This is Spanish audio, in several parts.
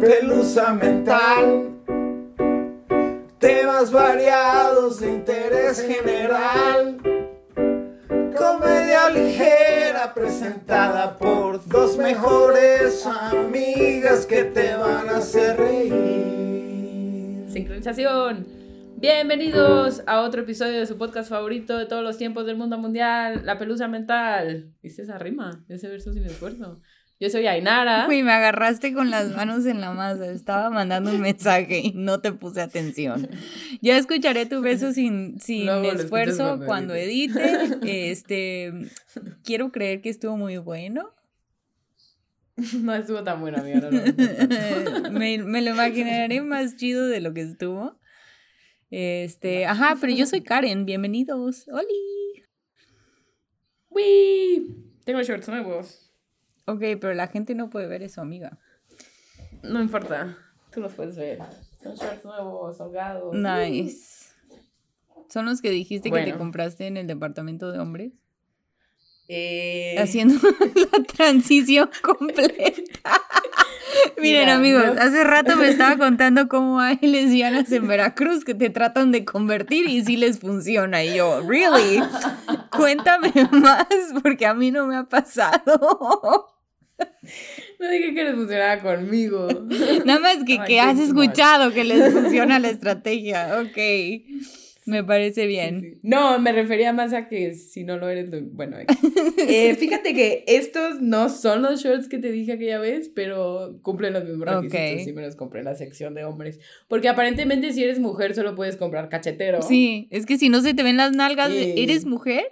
pelusa mental. Temas variados de interés general. Comedia ligera presentada por dos mejores amigas que te van a hacer reír. Sincronización. Bienvenidos a otro episodio de su podcast favorito de todos los tiempos del mundo mundial, La Pelusa Mental. ¿Viste esa rima? Ese verso sin esfuerzo. Yo soy Ainara. Uy, me agarraste con las manos en la masa. Estaba mandando un mensaje y no te puse atención. Ya escucharé tu beso sin, sin esfuerzo cuando edite. Este, quiero creer que estuvo muy bueno. No estuvo tan buena, amiga. no lo me, me lo imaginaré más chido de lo que estuvo. Este, ajá, pero yo soy Karen. Bienvenidos. ¡Holi! ¡Wii! Tengo shorts nuevos. Ok, pero la gente no puede ver eso, amiga. No importa. Tú los puedes ver. Son shorts nuevos, holgados. Nice. ¿Son los que dijiste que te compraste en el departamento de hombres? Eh, haciendo la transición completa. Miren Mira, amigos, no hace rato me estaba contando cómo hay lesbianas en Veracruz que te tratan de convertir y sí les funciona. Y yo, really, cuéntame más porque a mí no me ha pasado. No dije que les funcionaba conmigo. Nada más que, Ay, que has escuchado que les funciona la estrategia. Ok, me parece Sí, bien. sí. No, me refería más a que si no lo eres, lo- bueno. eh, fíjate que estos no son los shorts que te dije aquella vez, pero cumplen los mismos requisitos y me los compré en la sección de hombres. Porque aparentemente si eres mujer solo puedes comprar cachetero. Sí, es que si no se te ven las nalgas, Eh. ¿eres mujer?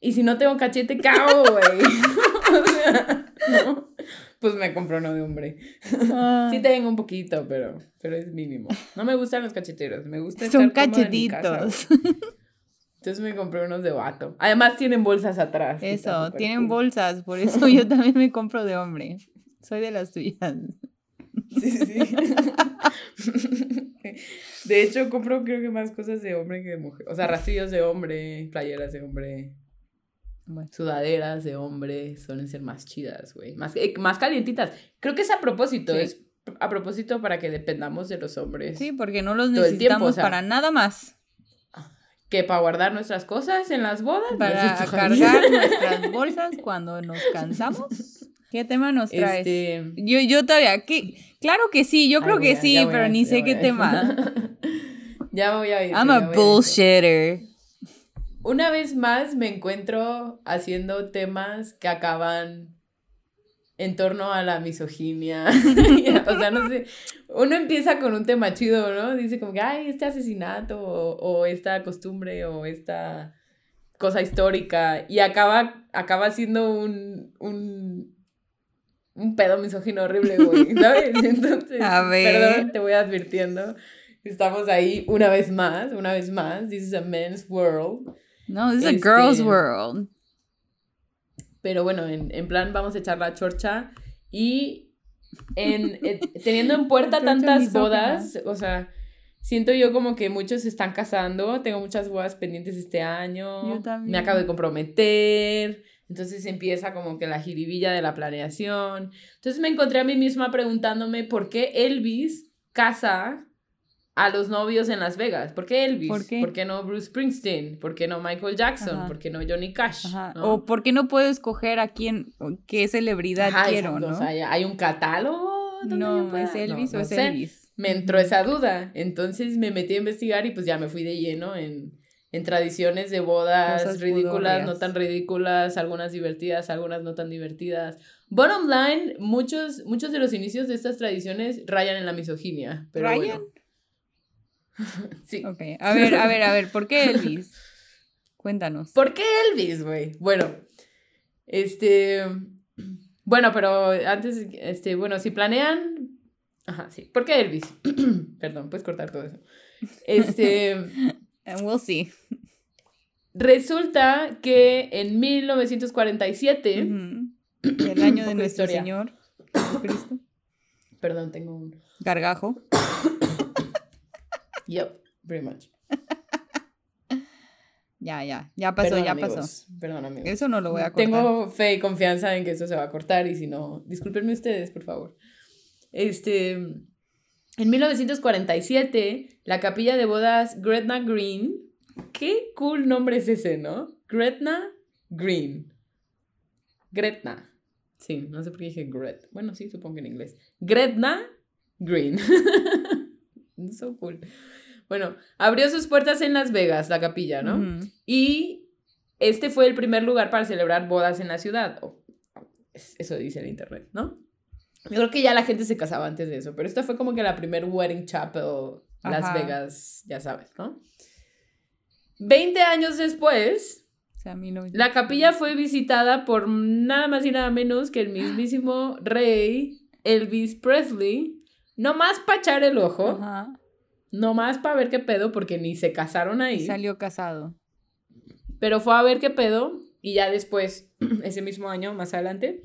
Y si no tengo cachete, cago, güey. o sea. Pues me compro uno de hombre. Ah. Sí tengo un poquito, pero, pero es mínimo. No me gustan los cacheteros, me gusta Son estar cómoda en mi casa, cachetitos. Entonces me compré unos de vato. Además tienen bolsas atrás. Eso, tienen cool. bolsas, por eso yo también me compro de hombre. Soy de las tuyas. Sí, sí, sí. De hecho, compro creo que más cosas de hombre que de mujer. O sea, rastrillos de hombre, playeras de hombre, Bueno, sudaderas de hombre. Suelen ser más chidas, güey. Más, eh, más calientitas. Creo que es a propósito. Sí. Es a propósito para que dependamos de los hombres. sí, porque no los el tiempo, necesitamos o sea, para nada más. Que para guardar nuestras cosas en las bodas. Para cargar nuestras bolsas cuando nos cansamos. ¿Qué tema nos traes? Este. Yo, yo todavía, ¿qué? claro que sí, yo Ay, creo voy que sí, pero a- ni sé qué tema. ya voy a ir. I'm a bullshitter. Una vez más me encuentro haciendo temas que acaban en torno a la misoginia. o sea, no sé. Uno empieza con un tema chido, ¿no? Dice como que, ay, este asesinato o, o esta costumbre o esta cosa histórica y acaba, acaba siendo un, un, un pedo misógino horrible, güey, ¿sabes? Entonces, A ver. perdón, te voy advirtiendo. Estamos ahí una vez más, una vez más. This is a men's world. No, this is a Este- girl's world. Pero bueno, en, en plan vamos a echar la chorcha y en, eh, teniendo en puerta tantas bodas, o sea, siento yo como que muchos se están casando, tengo muchas bodas pendientes este año, Yo también. me acabo de comprometer, entonces empieza como que la jiribilla de la planeación. Entonces me encontré a mí misma preguntándome por qué Elvis casa a los novios en Las Vegas. ¿Por qué Elvis? ¿Por qué? no Bruce Springsteen? ¿Por qué no Michael Jackson? Ajá. ¿Por qué no Johnny Cash? O ¿por qué no puedo escoger a quién, qué celebridad Ajá, quiero, exacto, no? O sea, ¿hay- ¿hay un catálogo? no? ¿es Elvis No, o es sé. Elvis? Me entró esa duda. Entonces me metí a investigar y pues ya me fui de lleno en, en tradiciones de bodas Cosas ridículas, no tan ridículas, algunas divertidas, algunas no tan divertidas. Bottom line, muchos, muchos de los inicios de estas tradiciones rayan en la misoginia. Pero ¿Rayan? bueno. sí. Ok, a ver, a ver, a ver, ¿por qué Elvis? Cuéntanos. ¿Por qué Elvis, güey? Bueno, este. Bueno, pero antes, este, bueno, si planean. Ajá, sí. ¿Por qué Elvis? Perdón, puedes cortar todo eso. Este. And we'll see. Resulta que en 1947. Ujú. El año de nuestro historia. Señor Jesucristo. Perdón, tengo un. Gargajo. Yep, pretty much. Ya, ya. Ya pasó, Perdón, ya amigos. pasó. Perdón, amigos. Eso no lo voy a cortar. Tengo fe y confianza en que esto se va a cortar y si no, discúlpenme ustedes, por favor. Este, en 1947, la capilla de bodas Gretna Green, qué cool nombre es ese, ¿no? Gretna Green. Gretna. Sí, no sé por qué dije Gret. Bueno, sí, supongo que en inglés. Gretna Green. so cool. Bueno, abrió sus puertas en Las Vegas, la capilla, ¿no? Y este fue el primer lugar para celebrar bodas en la ciudad. o- es- Eso dice el internet, ¿no? Yo creo que ya la gente se casaba antes de eso, pero esta fue como que la primer wedding chapel Las Ajá. Vegas, ya sabes, ¿no? 20 años después, O sea, no la capilla fue visitada por nada más y nada menos que el mismísimo rey Elvis Presley, no más para echar el ojo, Ajá. No más para ver qué pedo, porque ni se casaron ahí. Salió casado. Pero fue a ver qué pedo y ya después, ese mismo año, más adelante,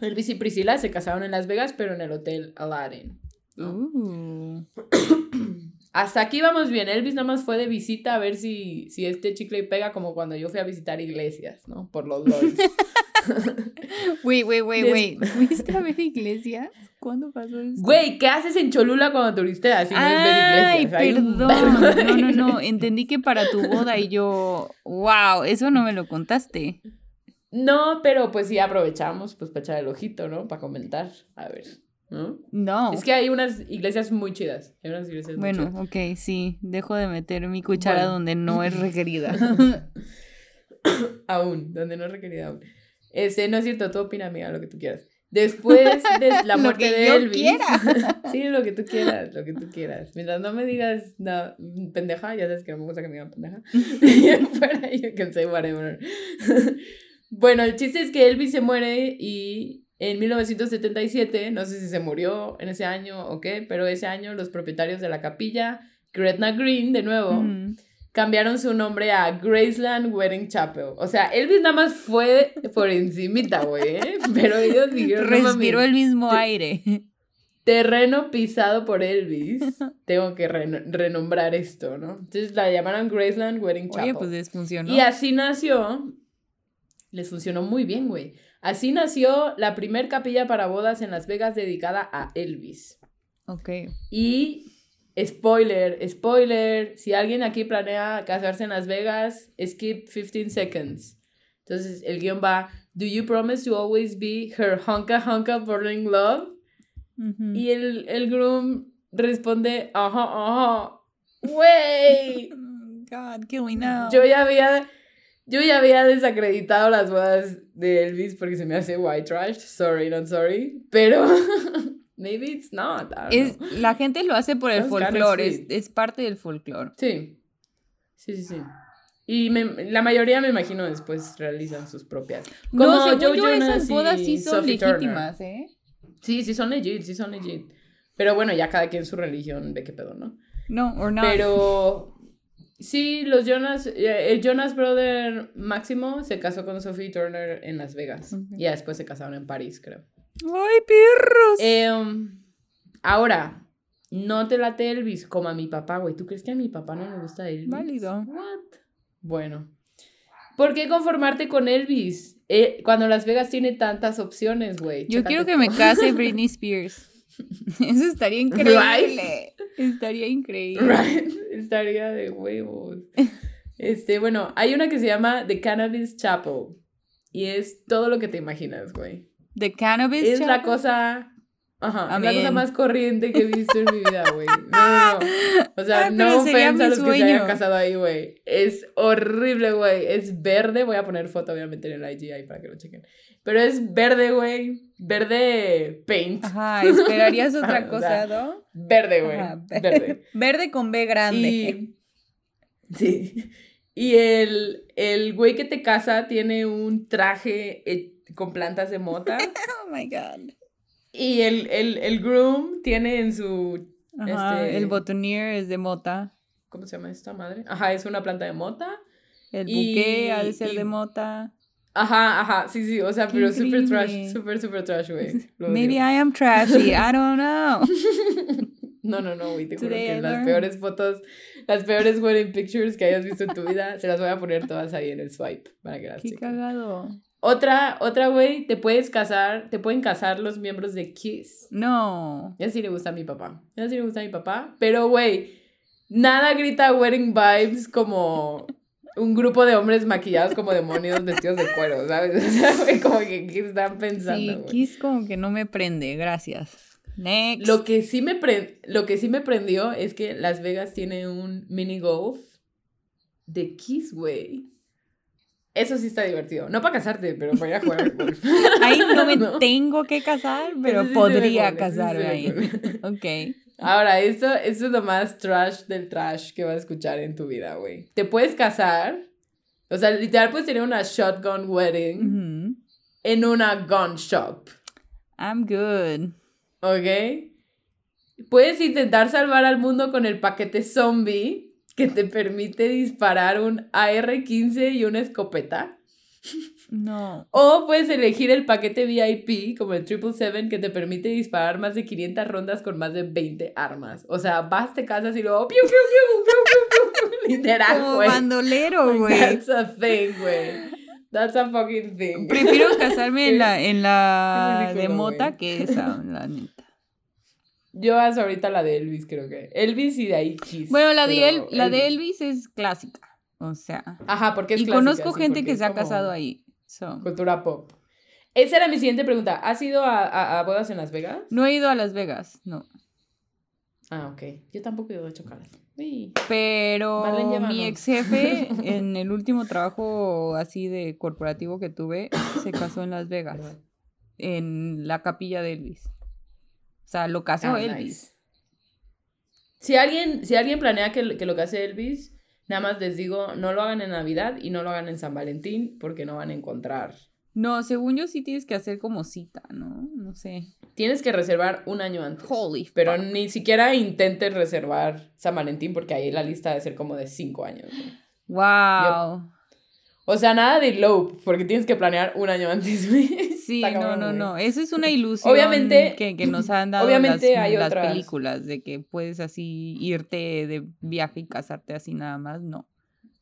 Elvis y Priscila se casaron en Las Vegas, pero en el Hotel Aladdin. ¿no? Uh. Hasta aquí vamos bien. Elvis nada más fue de visita a ver si, si este chicle pega como cuando yo fui a visitar iglesias, ¿no? Por los LOLs. Wait, wait, wait, Des- wait. ¿Fuiste a ver iglesias? ¿Cuándo pasó eso? Güey, ¿qué haces en Cholula cuando turisteas? Si no es ver Ay, iglesias. Hay un perdón. No, no, no. Entendí que para tu boda y yo, wow, eso no me lo contaste. No, pero pues sí aprovechamos pues para echar el ojito, ¿no? Para comentar. A ver, ¿no? No. Es que hay unas iglesias muy chidas. Hay unas iglesias muy Bueno, chidas. ok, sí. Dejo de meter mi cuchara Bueno. donde no es requerida. aún, donde no es requerida aún. Este, no es cierto, tú opina, amiga, lo que tú quieras. Después de la Lo muerte que de yo Elvis. quiera. sí, lo que tú quieras, lo que tú quieras. Mientras no me digas no, pendeja, ya sabes que no me gusta que me digan pendeja. Fuera, you can say whatever. bueno, el chiste es que Elvis se muere y en 1977, no sé si se murió en ese año o qué, pero ese año los propietarios de la capilla, Gretna Green, de nuevo, cambiaron su nombre a Graceland Wedding Chapel. O sea, Elvis nada más fue por encimita, güey, ¿eh? Pero ellos dijeron, no Respiró el mismo aire. terreno pisado por Elvis. Tengo que reno- renombrar esto, ¿no? Entonces la llamaron Graceland Wedding Chapel. Oye, pues les funcionó. Y así nació, les funcionó muy bien, güey. Así nació la primer capilla para bodas en Las Vegas dedicada a Elvis. Ok. Y spoiler, spoiler, si alguien aquí planea casarse en Las Vegas, skip 15 seconds. Entonces el guion va, do you promise to always be her honka honka burning love? Y el, el groom responde, ajá, ajá, güey. Mm, God, kill me now. Yo ya había, yo ya había desacreditado las bodas de Elvis porque se me hace white trash. Sorry, not sorry. Pero maybe it's not. Es, la gente lo hace por el folclore, es, es parte del folclore. Sí. Sí, sí, sí. Y me- la mayoría, me imagino, después realizan sus propias. No, Como según Joe yo, Jonas esas bodas y sí son Sophie Turner. legítimas, ¿eh? Sí, sí son legit, sí son legit. Pero bueno, ya cada quien su religión ve qué pedo, ¿no? No, or not. Pero sí, los Jonas, eh, el Jonas Brother Máximo se casó con Sophie Turner en Las Vegas. Ok. Y ya después se casaron en París, creo. ¡Ay, perros! Em, ahora, no te late Elvis como a mi papá, güey. ¿Tú crees que a mi papá no le gusta Elvis? Válido. What? Bueno. ¿Por qué conformarte con Elvis? Eh, cuando Las Vegas tiene tantas opciones, güey. Yo Chécate quiero que me case Britney Spears. Eso estaría increíble. Estaría increíble. Right. Estaría de huevos. Este, bueno, hay una que se llama The Cannabis Chapel. Y es todo lo que te imaginas, güey. The Cannabis Es la Chapel? cosa. Ajá, es la Amén. cosa más corriente que he visto en mi vida, güey. No, no. O sea, Ay, no ofensa a los que se hayan casado ahí, güey. Es horrible, güey. Es verde. Voy a poner foto, obviamente, en el IG ahí para que lo chequen. Pero es verde, güey. Verde paint. Ajá, esperarías O otra sea, cosa, ¿no? Verde, güey. Verde. Verde con B grande. Y, sí. Y el, el güey que te casa tiene un traje eh, con plantas de mota. Oh my God. Y el, el, el groom tiene en su. Ajá, Este- el botonier es de mota. ¿Cómo se llama esta madre? Ajá, es una planta de mota. El buque ha de ser y- de mota. Ajá, ajá, sí, sí. O sea, Qué pero super trash. increíble. Super, super trash, güey. Maybe odio. I am trashy. I don't know. No, no, no, güey. Te juro que las peores fotos, las peores wedding pictures que hayas visto en tu vida, se las voy a poner todas ahí en el swipe para que las Qué chequen. cagado. Otra, otra, güey, te puedes casar, te pueden casar los miembros de Kiss. No. Ya sí le gusta a mi papá. Ya sí le gusta a mi papá. Pero, güey, nada grita wedding vibes como un grupo de hombres maquillados como demonios vestidos de cuero, ¿sabes? O sea, güey, como que ¿qué están pensando. Sí? Kiss como que no me prende, gracias. Next. Lo que, sí me pre- lo que sí me prendió es que Las Vegas tiene un mini golf de Kiss, güey. Eso sí está divertido. No para casarte, pero para ir a jugar al golf. Ahí no me No. tengo que casar, pero Eso sí podría cool, eso casarme ahí. cool. Ok. Ahora, esto, esto es lo más trash del trash que vas a escuchar en tu vida, güey. Te puedes casar, o sea, literal puedes tener una shotgun wedding en una gun shop, I'm good. ¿ok? Puedes intentar salvar al mundo con el paquete zombie que te permite disparar un AR-15 y una escopeta. No. O puedes elegir el paquete VIP, como el 777, que te permite disparar más de 500 rondas con más de 20 armas. O sea, vas, te casas y luego... ¡Piu, piu, piu, piu, piu, piu! Literal, Como güey. bandolero, güey. That's a thing, güey. That's a fucking thing. Prefiero casarme en la, en la de mota que esa, la neta. Yo hasta ahorita la de Elvis, creo que. Elvis y de ahí Kiss. Bueno, la de, El- la de Elvis es clásica. O sea. Ajá, porque es y clásica, conozco sí, gente que se ha casado ahí. so. Cultura pop. Esa era mi siguiente pregunta. ¿Has ido a, a, a bodas en Las Vegas? No he ido a Las Vegas, no. Ah, ok. Yo tampoco he ido a chocalas. Uy. Pero Marlene, mi ex jefe, en el último trabajo así de corporativo que tuve, se casó en Las Vegas, en la capilla de Elvis. O sea, lo casó Ah, Elvis. nice. Si alguien, si alguien planea que, que lo case Elvis, nada más les digo, no lo hagan en Navidad y no lo hagan en San Valentín porque no van a encontrar. No, según yo sí tienes que hacer como cita, ¿no? No sé. Tienes que reservar un año antes. Holy Pero fuck. ni siquiera intentes reservar San Valentín porque ahí la lista debe ser como de cinco años. Wow. O sea, nada de elope porque tienes que planear un año antes. güey. Sí, no, no, no. Eso es una ilusión Obviamente- que, que nos han dado obviamente las, hay las otras. películas de que puedes así irte de viaje y casarte así nada más. No.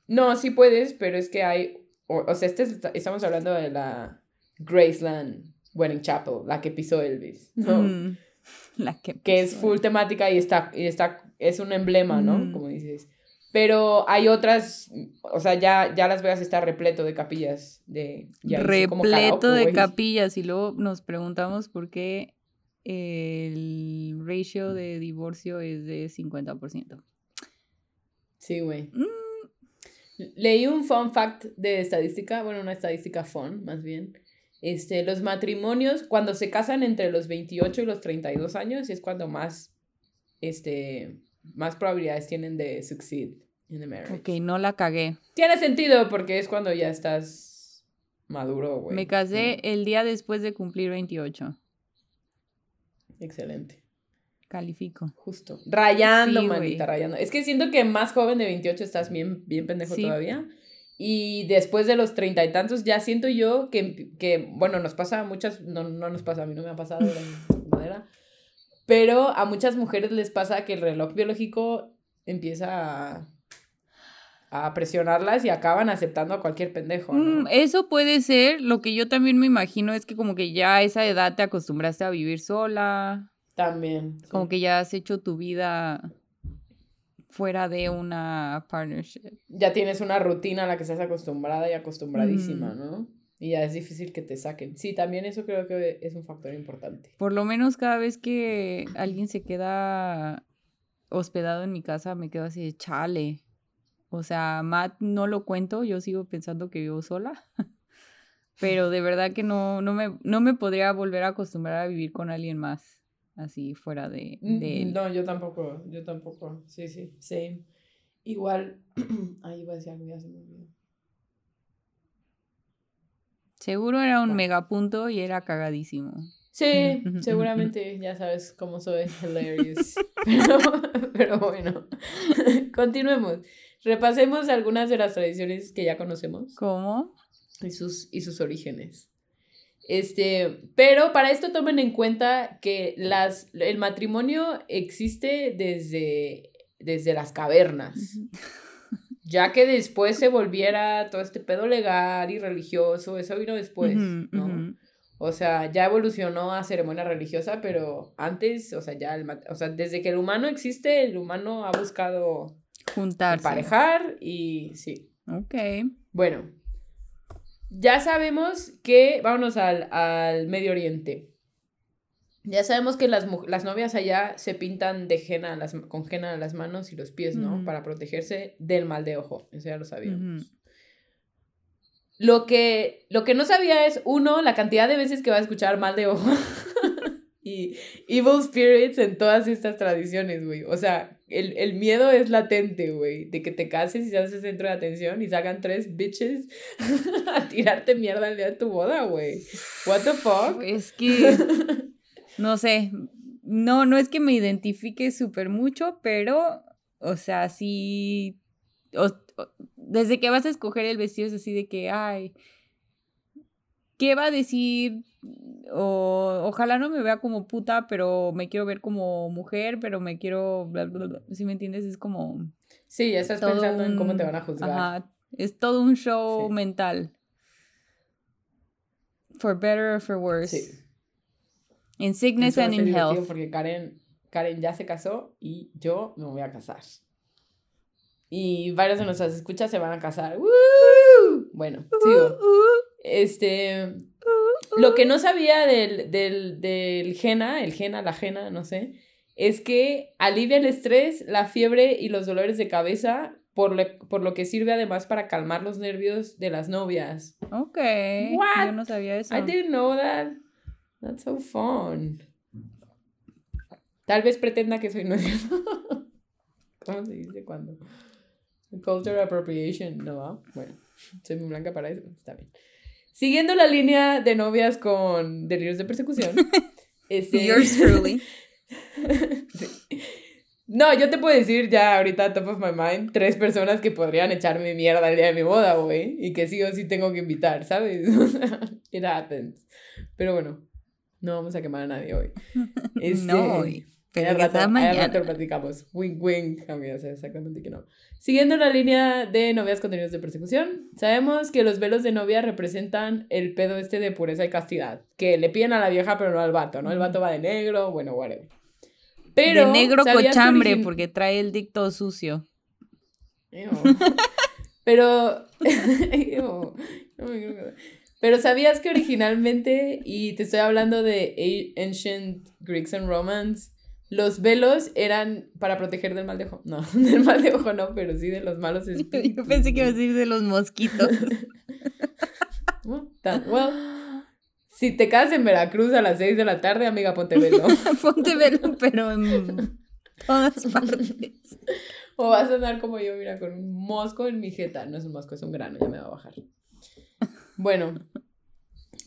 No, sí puedes, pero es que hay. O, o sea, este es- estamos hablando de la Graceland Wedding Chapel, la que pisó Elvis. ¿no? Mm, la que, que es full temática y está, y está, es un emblema, ¿no? Mm. Como dices. Pero hay otras, o sea, ya, ya Las Vegas está repleto de capillas de... ya repleto de capillas y luego nos preguntamos por qué el ratio de divorcio es de 50%. Sí, güey. Mm, Leí un fun fact de estadística, bueno, una estadística fun, más bien. Este, los matrimonios, cuando se casan entre los 28 y los 32 años, es cuando más, este, más probabilidades tienen de succeed in the marriage. ok, no la cagué. Tiene sentido porque es cuando ya estás maduro, güey. Me casé el día después de cumplir 28. Excelente. Califico. Justo. Rayando, Sí, manita, rayando. Es que siento que más joven de 28 estás bien, bien pendejo Sí. todavía. Y después de los treinta y tantos, ya siento yo que, que, bueno, nos pasa a muchas, no, no nos pasa, a mí no me ha pasado de manera, pero a muchas mujeres les pasa que el reloj biológico empieza a, a presionarlas y acaban aceptando a cualquier pendejo, ¿no? Mm, eso puede ser. Lo que yo también me imagino es que como que ya a esa edad te acostumbraste a vivir sola. También. sí. Como que ya has hecho tu vida fuera de una partnership. ya tienes una rutina a la que estás acostumbrada y acostumbradísima, Mm. ¿no? Y ya es difícil que te saquen. Sí, también eso creo que es un factor importante. Por lo menos cada vez que alguien se queda hospedado en mi casa, me quedo así de chale. O sea, Matt no lo cuento, yo sigo pensando que vivo sola. Pero de verdad que no, no, me, no me podría volver a acostumbrar a vivir con alguien más, así fuera de, de él. Mm, No, yo tampoco, yo tampoco. Sí, sí, same. Igual, ahí iba a decir algo, ya se me olvidó. Seguro era un megapunto y era cagadísimo. Sí, seguramente ya sabes cómo soy, hilarious. Pero, pero bueno, continuemos. Repasemos algunas de las tradiciones que ya conocemos. ¿Cómo? y sus, y sus orígenes. Este, pero para esto tomen en cuenta que las, el matrimonio existe desde, desde las cavernas. ya que después se volviera todo este pedo legal y religioso, eso vino después, Ujú, ¿no? ujú. O sea, ya evolucionó a ceremonia religiosa, pero antes, o sea, ya el, o sea, desde que el humano existe, el humano ha buscado Juntarse. emparejar y sí. Ok. Bueno, ya sabemos que, vámonos al, al Medio Oriente. Ya sabemos que las, las novias allá se pintan de henna las, con henna en las manos y los pies, ¿no? Para protegerse del mal de ojo. Eso ya lo sabíamos. Lo que, lo que no sabía es, uno, la cantidad de veces que va a escuchar mal de ojo y evil spirits en todas estas tradiciones, güey. O sea, el, el miedo es latente, güey, de que te cases y seas el centro de atención y salgan tres bitches a tirarte mierda el día de tu boda, güey. What the fuck? Es que, no sé, no, no es que me identifique súper mucho, pero, o sea, sí, o- o- desde que vas a escoger el vestido es así de que, ay, ¿qué va a decir? O, ojalá no me vea como puta, pero me quiero ver como mujer, pero me quiero, bla, bla, bla. ¿sí me entiendes? Es como Sí, ya estás pensando en cómo te van a juzgar. Ajá, es todo un show Sí. mental. For better or for worse. Sí. In sickness and in health. Porque Karen, Karen ya se casó y yo me voy a casar. Y varios de nuestras escuchas se van a casar. ¡Woo! Bueno, sigo. Este. Lo que no sabía del, del, del henna, el henna, la henna, no sé, es que alivia el estrés, la fiebre y los dolores de cabeza, por, lo- por lo que sirve además para calmar los nervios de las novias. Ok. What? Yo no sabía eso. I didn't know that. That's so fun. Tal vez pretenda que soy novia. ¿Cómo se dice cuando? Cultural appropriation, no va. Bueno, soy muy blanca para eso. Está bien. Siguiendo la línea de novias con delirios de persecución. este, Yours truly. Sí. No, yo te puedo decir ya ahorita, top of my mind, tres personas que podrían echarme mierda el día de mi boda, güey. Y que sí o sí tengo que invitar, ¿sabes? It happens. Pero bueno, no vamos a quemar a nadie hoy. Este, no hoy. Pero rato, mañana. rato platicamos. Wink, wink. Amigas, exactamente que no. Siguiendo la línea de novias con delirios de persecución, sabemos que los velos de novia representan el pedo este de pureza y castidad. Que le piden a la vieja, pero no al vato, ¿no? El vato va de negro, bueno, whatever. Pero, de negro ¿sabías que cochambre, porque trae el dicto sucio. Ew. Pero. Ew. No me quiero quedar. Pero sabías que originalmente, y te estoy hablando de Ancient Greeks and Romans, los velos eran para proteger del mal de ojo. No, del mal de ojo no, pero sí de los malos espíritus. Yo pensé que iba a decir de los mosquitos. Well, si te casas en Veracruz a las 6 de la tarde, amiga, ponte velo. Ponte velo, pero en todas partes. O vas a andar como yo, mira, con un mosco en mi jeta. No es un mosco, es un grano, ya me va a bajar. Bueno,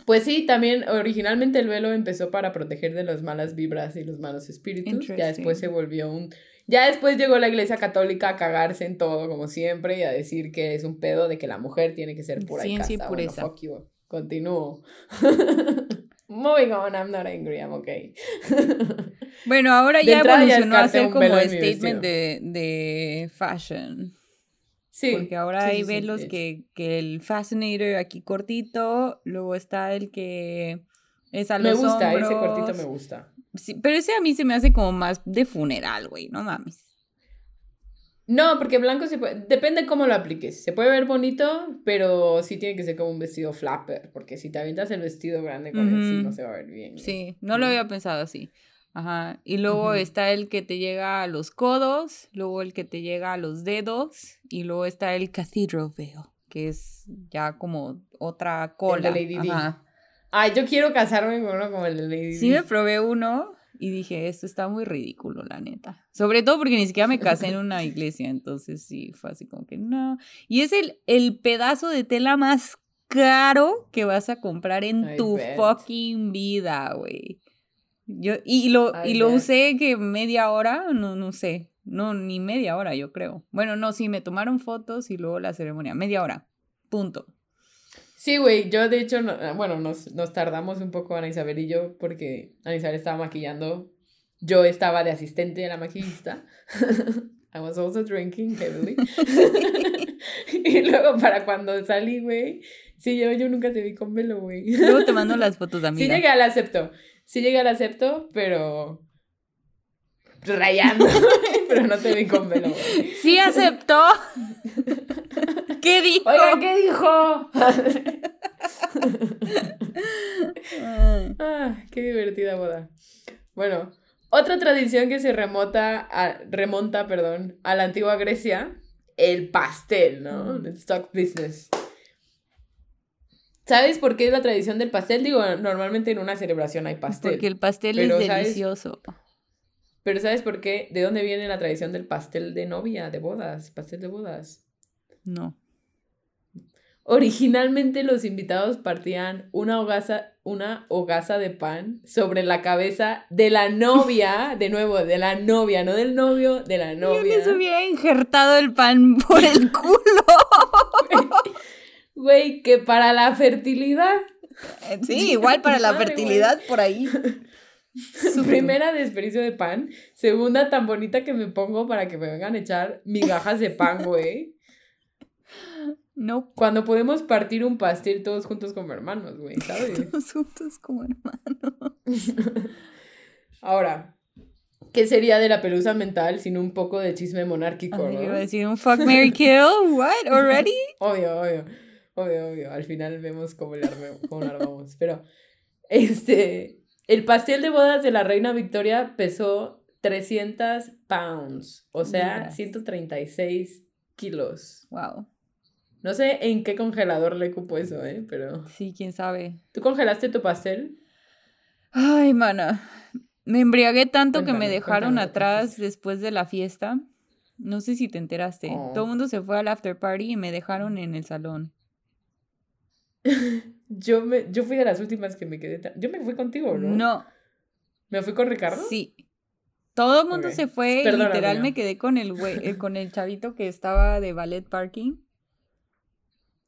pues sí, también originalmente el velo empezó para proteger de las malas vibras y los malos espíritus. Ya después se volvió un... Ya después llegó la iglesia católica a cagarse en todo, como siempre, y a decir que es un pedo de que la mujer tiene que ser pura y Ciencia y casta. Bueno, pureza. fuck you. Continúo. Moving on, I'm not angry, I'm okay. Bueno, ahora ya evolucionó a ser como statement de fashion. Sí. Porque ahora sí, hay sí, velos que, que el fascinator aquí cortito, luego está el que es a Me los gusta, ese cortito me gusta. Sí, pero ese a mí se me hace como más de funeral, güey, no mames. No, porque blanco se puede, depende cómo lo apliques. Se puede ver bonito, pero sí tiene que ser como un vestido flapper, porque si te avientas el vestido grande con él, sí no se va a ver bien. Sí, no lo había pensado así. Ajá. Y luego está el que te llega a los codos, luego el que te llega a los dedos, y luego está el cathedral veil, que es ya como otra cola. Lady Di. Ajá. Ay, yo quiero casarme con uno como el de Lady Sí me probé uno y dije, esto está muy ridículo, la neta. Sobre todo porque ni siquiera me casé en una iglesia, entonces sí, fue así como que no. Y es el, el pedazo de tela más caro que vas a comprar en I tu bet. fucking vida, güey. Yo, y lo, I y lo usé que media hora, no, no sé, no, ni media hora, yo creo. Bueno, no, sí, me tomaron fotos y luego la ceremonia, media hora, punto. Sí, güey, yo de hecho, no- bueno, nos, nos tardamos un poco Ana Isabel y yo, porque Ana Isabel estaba maquillando. Yo estaba de asistente de la maquillista. I was also drinking heavily. Y luego para cuando salí, güey, sí, yo, yo nunca te vi con velo, güey. Luego te mando las fotos, Sí amiga. llegué al acepto, sí llegué al acepto, pero rayando, pero no te vi con velo. Sí aceptó. ¿Qué dijo? Oiga, ¿qué dijo? Ah, qué divertida boda. Bueno, otra tradición que se remota a- remonta perdón, a la antigua Grecia, el pastel, ¿no? Mm. El stock business. ¿Sabes por qué es la tradición del pastel? Digo, normalmente en una celebración hay pastel. Porque el pastel Pero, es ¿sabes? delicioso. Pero ¿sabes por qué? ¿De dónde viene la tradición del pastel de novia, de bodas, pastel de bodas? No. Originalmente los invitados partían una hogaza, una hogaza de pan sobre la cabeza de la novia, de nuevo, de la novia, no del novio, de la Yo novia. les hubiera injertado el pan por el culo. Güey, que para la fertilidad, Sí, igual para la Madre, fertilidad por ahí. primera desperdicio de pan, segunda tan bonita que me pongo para que me vengan a echar migajas de pan, güey. No Cuando podemos partir un pastel todos juntos como hermanos, güey, ¿sabes? todos juntos como hermanos. Ahora, ¿qué sería de la pelusa mental sin un poco de chisme monárquico, Ay, no? iba a decir un fuck, Mary kill. What? Already? Obvio, obvio, obvio, obvio. Al final vemos cómo arme- cómo lo armamos. Pero, este, el pastel de bodas de la reina Victoria pesó 300 pounds, o sea, Libras. 136 kilos. Wow. No sé en qué congelador le cupo eso, ¿eh? Pero, Sí, quién sabe. ¿tú congelaste tu pastel? Ay, mana. Me embriagué tanto que me dejaron cuéntame atrás después de la fiesta. No sé si te enteraste. Oh. Todo el mundo se fue al after party y me dejaron en el salón. Yo, me, yo fui de las últimas que me quedé. Yo me fui contigo, ¿no? No, ¿Me fui con Ricardo? sí. Todo el mundo se fue y Perdona, literal me quedé con el güey, eh, con el chavito que estaba de ballet parking.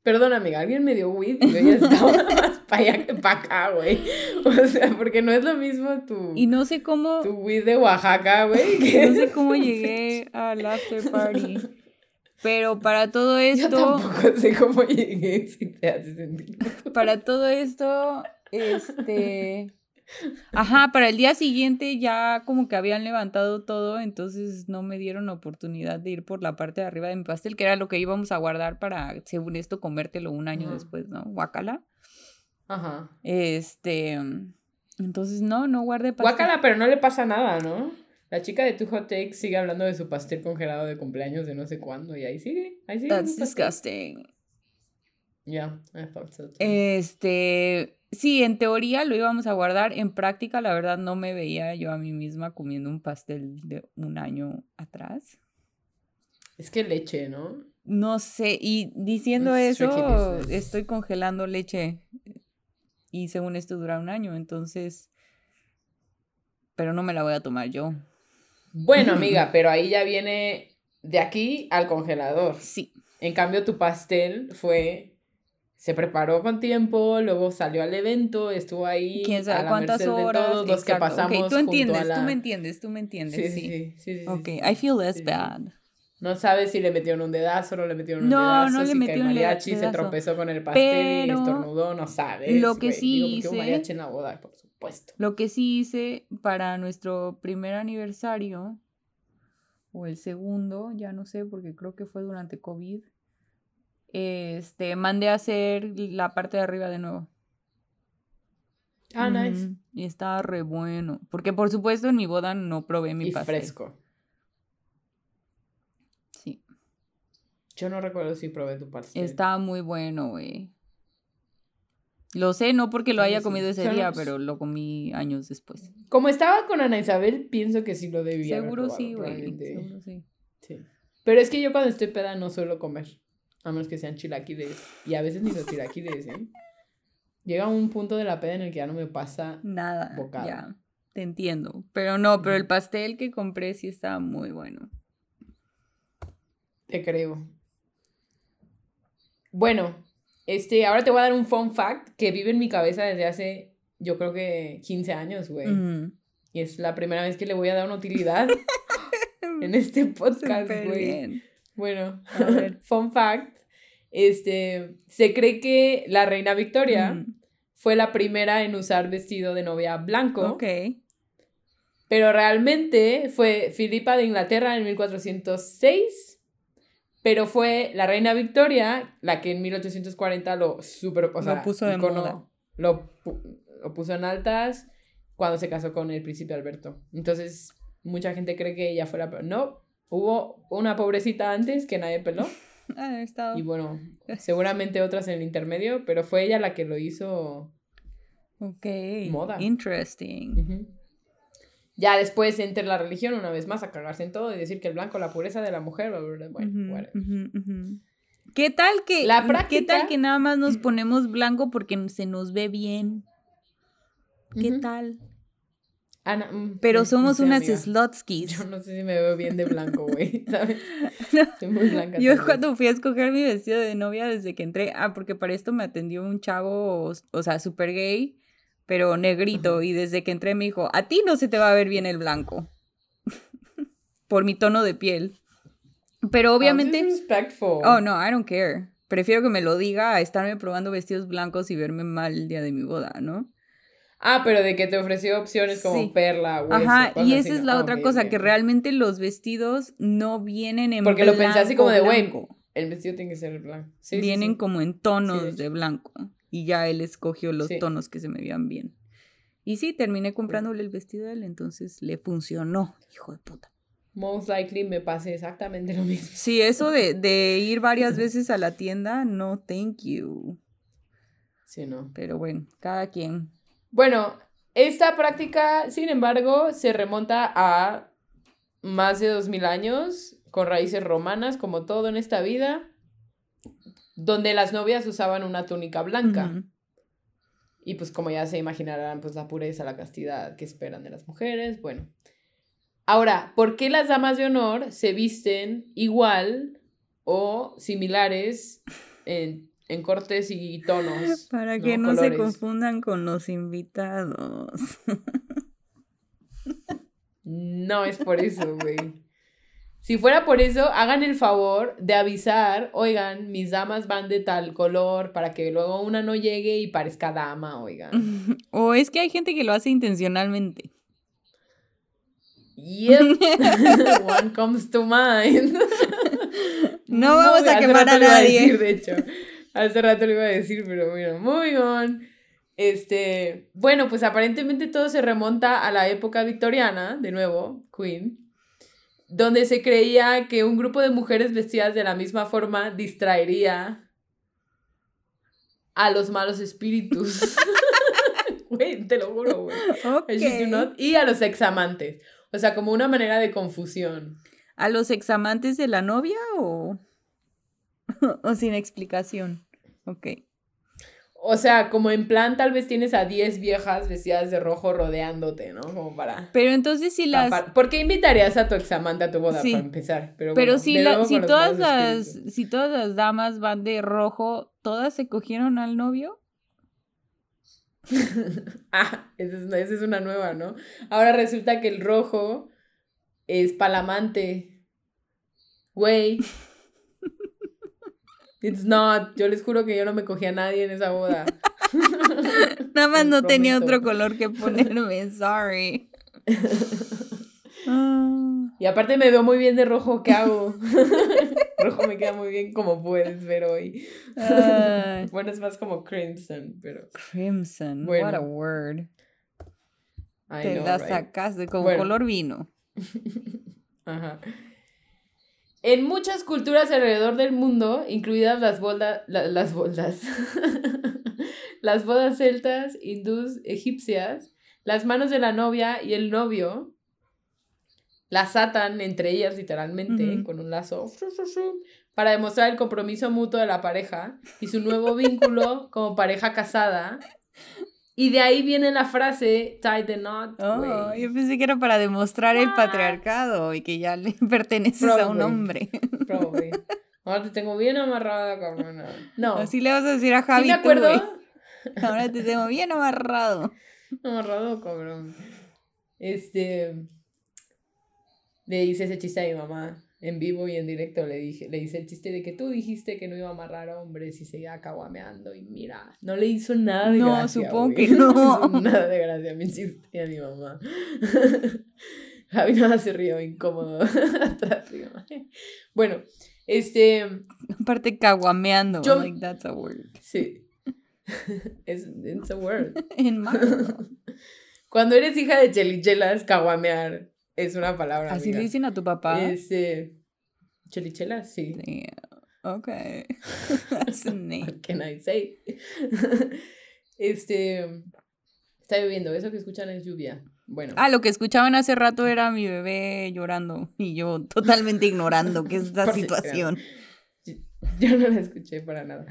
Perdón, amiga, alguien me dio weed y yo ya estaba más para allá que para acá, güey. O sea, porque no es lo mismo tu, Y no sé cómo, tu weed de Oaxaca, güey. no sé cómo llegué al after party. Pero para todo Yo esto, tampoco sé cómo llegué, si te hace sentido. para todo esto, este, ajá, para el día siguiente ya como que habían levantado todo, entonces no me dieron oportunidad de ir por la parte de arriba de mi pastel, que era lo que íbamos a guardar para, según esto, comértelo un año Ajá. después, ¿no? Guacala. Ajá. Este, entonces no, no guardé pastel. Guácala, pero no le pasa nada, ¿no? La chica de Tu Hot Take sigue hablando de su pastel congelado de cumpleaños de no sé cuándo y ahí sigue, ahí sigue. That's disgusting. Yeah, I thought so too. Este, sí, en teoría lo íbamos a guardar, en práctica la verdad no me veía yo a mí misma comiendo un pastel de un año atrás. Es que leche, ¿no? No sé, y diciendo It's eso, estoy congelando leche y según esto dura un año, entonces, pero no me la voy a tomar yo. Bueno, amiga, pero ahí ya viene de aquí al congelador. Sí, En cambio, tu pastel fue. Se preparó con tiempo, luego salió al evento, estuvo ahí. quién a sabe la cuántas horas. todos los que pasamos. Ok, tú entiendes, a la... tú me entiendes, tú me entiendes, Sí, sí. sí, sí. sí, Ok, sí, I feel less bad. No sabes si le metieron un dedazo o no le metieron un No, dedazo. no le si metió un mariachi se dedazo. tropezó con el pastel y Pero estornudó, no sabes. lo que güey. sí Digo, hice- mariachi en la boda, por supuesto. Lo que sí hice para nuestro primer aniversario, o el segundo, ya no sé, porque creo que fue durante COVID, este, mandé a hacer la parte de arriba de nuevo. Ah, nice. Y estaba re bueno. Porque por supuesto en mi boda no probé mi Y pastel. fresco. Sí. Yo no recuerdo si probé tu pastel. Estaba muy bueno, güey. Lo sé, no porque lo haya sí. comido ese Claro, día, pero lo comí años después. Como estaba con Ana Isabel, pienso que sí lo debía. haber Seguro probado, sí, güey. Seguro sí. Sí. Pero es que yo cuando estoy peda no suelo comer. A menos que sean chilaquiles. Y a veces ni los chilaquiles, ¿eh? Llega un punto de la peda en el que ya no me pasa. Nada, Bocado. ya, te entiendo. Pero no, pero el pastel que compré sí estaba muy bueno. Te creo. Bueno, este, ahora te voy a dar un fun fact que vive en mi cabeza desde hace, yo creo que 15 años, güey. Y es la primera vez que le voy a dar una utilidad en este podcast, güey. Bueno, A ver. fun fact. Este, se cree que la reina Victoria fue la primera en usar vestido de novia blanco. Ok. Pero realmente fue Filipa de Inglaterra en 1406. Pero fue la reina Victoria la que en 1840 lo super, o Lo sea, puso de icono- moda. Lo, lo puso en altas cuando se casó con el príncipe Alberto. Entonces, mucha gente cree que ella fue la... No, hubo una pobrecita antes que nadie peló. Ah, estado- Y bueno, seguramente otras en el intermedio, pero fue ella la que lo hizo Ok. Moda. Interesting. Ya después entra la religión una vez más a cagarse en todo y decir que el blanco, la pureza de la mujer, bueno, ujú. ¿Qué tal que La qué práctica- tal que nada más nos ponemos blanco porque se nos ve bien? ¿Qué tal? Ana, mm, Pero no somos sé, unas slotskis. Yo no sé si me veo bien de blanco, güey, ¿sabes? Estoy muy blanca. Yo vez. cuando fui a escoger mi vestido de novia desde que entré, ah, porque para esto me atendió un chavo, o, o sea, súper gay, pero negrito, y desde que entré me dijo, a ti no se te va a ver bien el blanco, por mi tono de piel. Pero How obviamente, oh no, I don't care. Prefiero que me lo diga a estarme probando vestidos blancos y verme mal el día de mi boda, ¿no? Ah, pero de que te ofreció opciones como Sí. perla, hueso, Ajá, y así, esa es la Ah, otra cosa, que realmente los vestidos no vienen en Porque lo pensé así como de, güey, blanco. El vestido tiene que ser blanco. Sí, vienen sí. como en tonos de blanco. Y ya él escogió los Sí. tonos que se me veían bien. Y sí, terminé comprándole el vestido a él, entonces le funcionó, hijo de puta. Most likely me pase exactamente lo mismo. Sí, eso de, de ir varias veces a la tienda, no, thank you. Sí, no. Pero bueno, cada quien. Bueno, esta práctica, sin embargo, se remonta a más de 2000 años, con raíces romanas, como todo en esta vida, donde las novias usaban una túnica blanca. Y pues como ya se imaginarán, pues la pureza, la castidad que esperan de las mujeres, bueno. Ahora, ¿por qué las damas de honor se visten igual o similares en, en cortes y tonos? Para que no, se Colores. confundan con los invitados. No es por eso, güey. Si fuera por eso, hagan el favor de avisar, oigan, mis damas van de tal color para que luego una no llegue y parezca dama, oigan. o es que hay gente que lo hace intencionalmente. Yep. One comes to mind. No vamos a quemar a nadie. decir, de hecho. Hace rato lo iba a decir, pero mira, moving on. Este, bueno, pues aparentemente todo se remonta a la época victoriana, de nuevo, Queen, donde se creía que un grupo de mujeres vestidas de la misma forma distraería a los malos espíritus. Güey, te lo juro, güey. I shit you Ok. not. Y a los examantes. O sea, como una manera de confusión. ¿A los examantes de la novia o, o sin explicación? Ok. O sea, como en plan, tal vez tienes a 10 viejas vestidas de rojo rodeándote, ¿no? Como para. Pero entonces si las... ¿Por qué invitarías a tu examante a tu boda Sí. para empezar? Pero, Pero bueno, si, la- todas las, si todas las damas van de rojo, ¿todas se cogieron al novio? Ah, esa es, esa es una nueva, ¿no? Ahora resulta que el rojo es palamante. Güey. It's not. Yo les juro que yo no me cogí a nadie en esa boda. Nada más no tenía otro color que ponerme, sorry. Y aparte me veo muy bien de rojo, ¿qué hago? rojo me queda muy bien como puedes ver hoy. Bueno, es más como crimson, pero... crimson, Bueno. what a word. I Te know, la right? sacaste como Bueno. color vino. Ajá. En muchas culturas alrededor del mundo, incluidas las bodas, las bodas, las bodas celtas, hindús, egipcias, las manos de la novia y el novio las atan entre ellas literalmente con un lazo para demostrar el compromiso mutuo de la pareja y su nuevo vínculo como pareja casada. Y de ahí viene la frase tie the knot. Oh, güey". yo pensé que era para demostrar el patriarcado y que ya le perteneces a un hombre. Probably. Ahora te tengo bien amarrada, cabrona. No. Así le vas a decir a Sí Javi. me tú, acuerdo. Ahora te tengo bien amarrado. Amarrado, cabrón. Este. Le hice ese chiste a mi mamá. En vivo y en directo le dije, le hice el chiste de que tú dijiste que no iba a amarrar a hombres y seguía caguameando y mira, no le hizo nada de No, gracia. supongo güey. que no. hizo nada de gracia a mi chiste y a mi mamá. Javi nada se rió incómodo atrás. Bueno, este, Aparte caguameando. Yo- like that's a word. sí. Es it's a word. En. Cuando eres hija de chelichelas, caguamear es una palabra. Así amiga. le dicen a tu papá. Este, chelichelas, sí. Yeah. Okay. That's a name. What can I say? este, está lloviendo, eso que escuchan es lluvia. Bueno, Ah, lo que escuchaban hace rato era mi bebé llorando y yo totalmente ignorando que es esta situación. yo no la escuché para nada.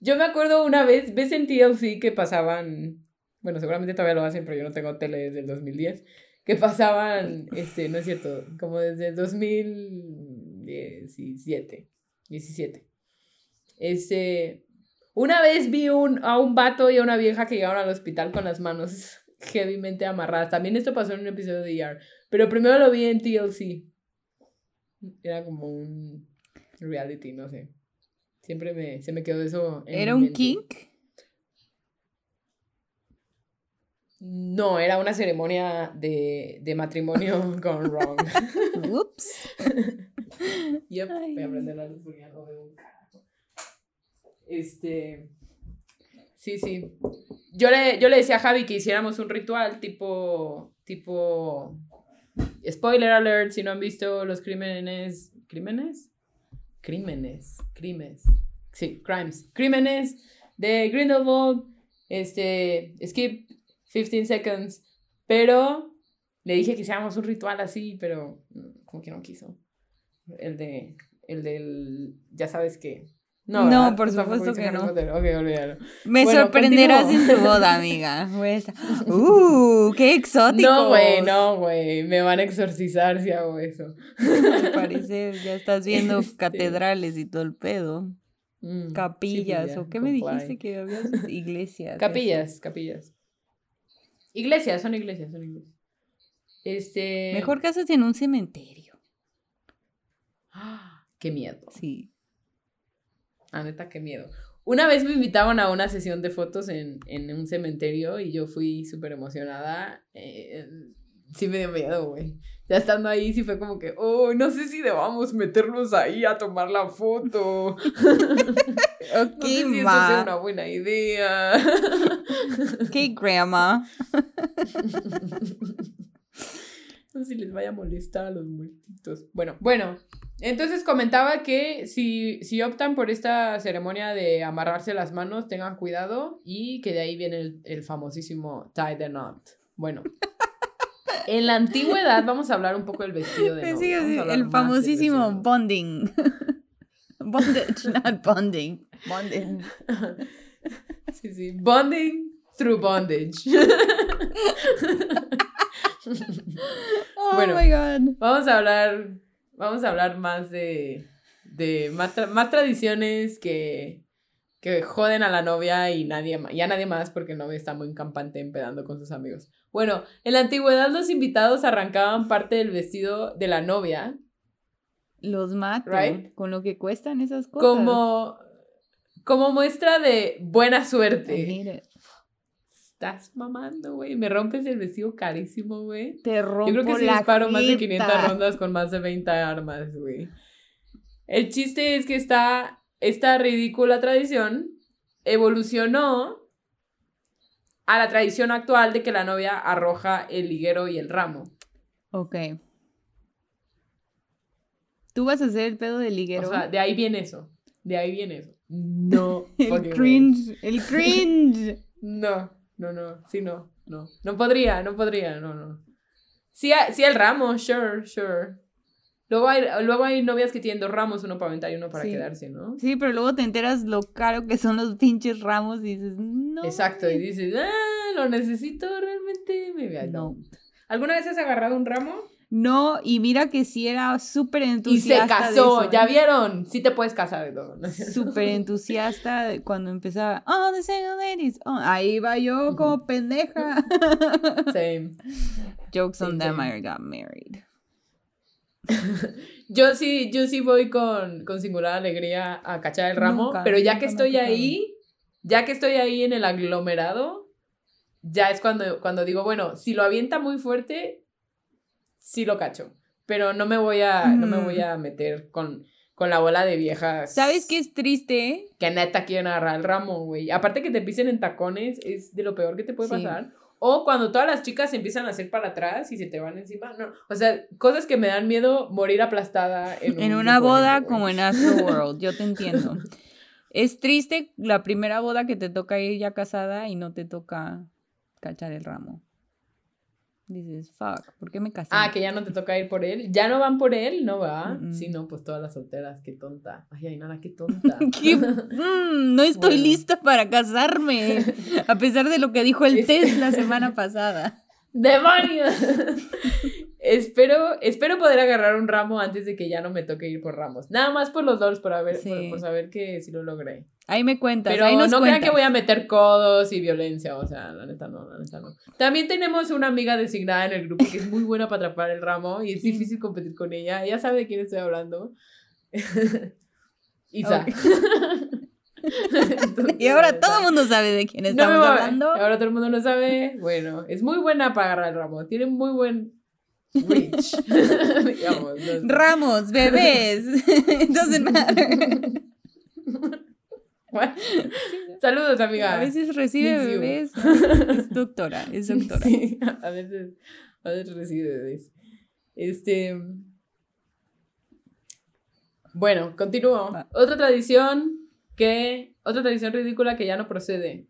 Yo me acuerdo una vez, ves en TLC que pasaban, bueno, seguramente todavía lo hacen, pero yo no tengo tele desde el 2010, que pasaban, este, no es cierto, como desde el 2017, 17. Este, una vez vi un, a un vato y a una vieja que llegaron al hospital con las manos heavymente amarradas. También esto pasó en un episodio de ER, pero primero lo vi en TLC. Era como un reality, no sé. Siempre me, se me quedó eso. en ¿Era un mente. kink? No, era una ceremonia de, de matrimonio con wrong. Whoops. Yep, Ay. voy a prender la luz porque veo un carajo. Este. Sí, sí. Yo le, yo le decía a Javi que hiciéramos un ritual tipo. Tipo. Spoiler alert, si no han visto los crímenes. ¿Crímenes? Crímenes. Crímenes. Sí, crimes. Crímenes de Grindelwald. Este. Skip 15 seconds. Pero le dije que hiciéramos un ritual así, pero como que no quiso. El de. El del. Ya sabes que. No, ¿verdad? por supuesto que no. Potter. Ok, olvídalo. Me Bueno, sorprenderás en tu boda, amiga. Pues, ¡Uh! ¡Qué exótico! No, güey, no, güey. Me van a exorcizar si hago eso. Al parecer ya estás viendo Este. catedrales y todo el pedo. Mm, sí, Capillas, pues ya, ¿o qué me dijiste que había? Iglesias. Capillas, capillas. Iglesias, son iglesias, son iglesias. Este. Mejor casas en un cementerio. ¡Ah! Qué miedo. Sí. Ah, neta, qué miedo. Una vez me invitaban a una sesión de fotos en, en un cementerio y yo fui súper emocionada. Eh, sí me dio miedo, güey. Ya estando ahí sí fue como que, oh, no sé si debamos meternos ahí a tomar la foto. Ok, No sé si esto sea una buena idea. Ok, grandma. No sé si les vaya a molestar a los muertitos. Bueno, bueno. Entonces comentaba que si, si optan por esta ceremonia de amarrarse las manos, tengan cuidado y que de ahí viene el, el famosísimo tie the knot. Bueno. En la antigüedad vamos a hablar un poco del vestido de novia. sí, el famosísimo bonding. Bondage, not bonding. Bonding. Sí, sí. Bonding through bondage. Oh Bueno. my god. Vamos a hablar, vamos a hablar más de, de más, tra- más tradiciones que, que joden a la novia y, nadie, ma- y a nadie más porque el novio está muy campante empedando con sus amigos. Bueno, en la antigüedad los invitados arrancaban parte del vestido de la novia Los mato. Right? Con lo que cuestan esas cosas. como, como muestra de buena suerte. Estás mamando, güey. Me rompes el vestido carísimo, güey. Te rompo Yo creo que la disparo más de jeta. 500 rondas con más de 20 armas, güey. El chiste es que esta, esta ridícula tradición evolucionó a la tradición actual de que la novia arroja el liguero y el ramo. Ok. ¿Tú vas a hacer el pedo del liguero? O sea, de ahí viene eso. De ahí viene eso. No. el way. cringe. El cringe. No, no, no. Sí, no. No. No podría, no podría. No, no. Sí, sí el ramo, sure, sure. Luego hay, luego hay novias que tienen dos ramos, uno para aventar y uno para Sí. quedarse, ¿no? Sí, pero luego te enteras lo caro que son los pinches ramos y dices, no. Exacto, y mames". dices, ah, lo necesito realmente, maybe I No. don't. ¿Alguna vez has agarrado un ramo? No, y mira que sí era súper Y se entusiasta. de casó, eso, ¿ya ¿eh? vieron? Sí te puedes casar. ¿no? Súper entusiasta de cuando empezaba. Oh, the single ladies. Oh, ahí va yo como pendeja. Same. Jokes on them. I got married. yo sí, yo sí voy con, con singular alegría a cachar el ramo, Nunca, pero ya que me estoy ahí, ya que estoy ahí en el aglomerado, ya es cuando, cuando digo, bueno, si lo avienta muy fuerte, sí lo cacho. Pero no me voy a, no me Mm. voy a meter con, con la bola de viejas. ¿Sabes qué es triste? Que neta quieren agarrar el ramo, güey. Aparte que te pisen en tacones, es de lo peor que te puede Sí. pasar. O cuando todas las chicas se empiezan a hacer para atrás y se te van encima. No, o sea, cosas que me dan miedo morir aplastada en, En un una grupo boda como en Astroworld, yo te entiendo. Es triste la primera boda que te toca ir ya casada y no te toca cachar el ramo. Dices, fuck, ¿por qué me casé? Ah, que ya no te toca ir por él. Ya no van por él, no va. Mm, mm. Sí, no, pues todas las solteras, qué tonta. Ay, ay, nada, qué tonta. ¿Qué? Mm, no estoy Bueno. lista para casarme, a pesar de lo que dijo el Es- test la semana pasada. ¡Demonios! Espero, espero poder agarrar un ramo antes de que ya no me toque ir por ramos. Nada más por los dos, por, haber, por, Sí. por saber que sí lo logré. Ahí me cuentas, Pero ahí no nos crean que cuentas. voy a meter codos y violencia, o sea, la neta no, la neta no. También tenemos una amiga designada en el grupo que es muy buena para atrapar el ramo y es difícil competir con ella. Ella sabe de quién estoy hablando. Isa. Entonces, Y ahora todo el mundo sabe de quién no estamos a- hablando. Ahora todo el mundo lo sabe. Bueno, es muy buena para agarrar el ramo. Tiene muy buen digamos. sé. Ramos, bebés, it doesn't matter. Bueno, Saludos, amiga. A veces recibe bebés. Es doctora, es doctora. Sí, a veces, a veces recibe bebés. Este. Bueno, continúo. Otra tradición que. Otra tradición ridícula que ya no procede.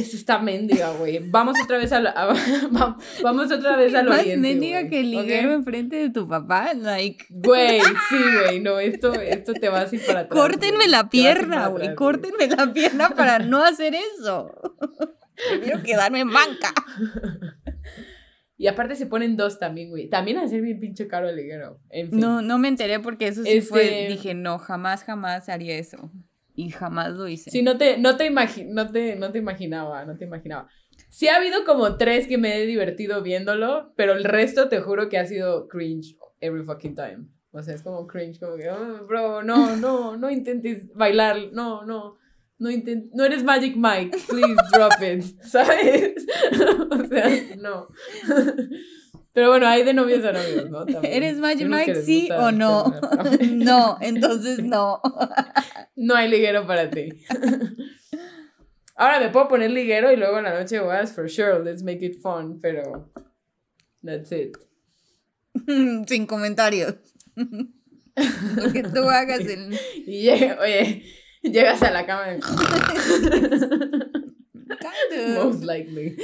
Es esta mendiga, güey. Vamos otra vez a- va- vamos otra vez al Más mendiga que el liguero enfrente de tu papá, like, Güey, sí, güey. No, esto, esto te vas a ir para atrás. córtenme güey. la a pierna, güey, córtenme la pierna para no hacer eso. Prefiero quedarme en banca. Y aparte se ponen dos también, güey. También a ser bien pinche caro el liguero. En fin. No, no me enteré porque eso sí Este- fue, dije, no, jamás, jamás haría eso. Y jamás lo hice. Sí, no te, no te, imagi- no te, no te imaginaba, no te imaginaba. Sí ha habido como tres que me he divertido viéndolo, pero el resto te juro que ha sido cringe every fucking time. O sea, es como cringe, como que, "Oh, bro, no, no, no intentes bailar, no, no, no intent no eres Magic Mike, please drop it, ¿sabes? o sea, no. Pero bueno, hay de novios a novios, ¿no? También. ¿Eres Magic Mike, sí o no? no, entonces no. No hay liguero para ti. Ahora me puedo poner liguero y luego en la noche vas, for sure, let's make it fun, pero that's it. Sin comentarios. Lo que tú hagas el... Y llega- oye, llegas a la cama y, Kind of. most likely.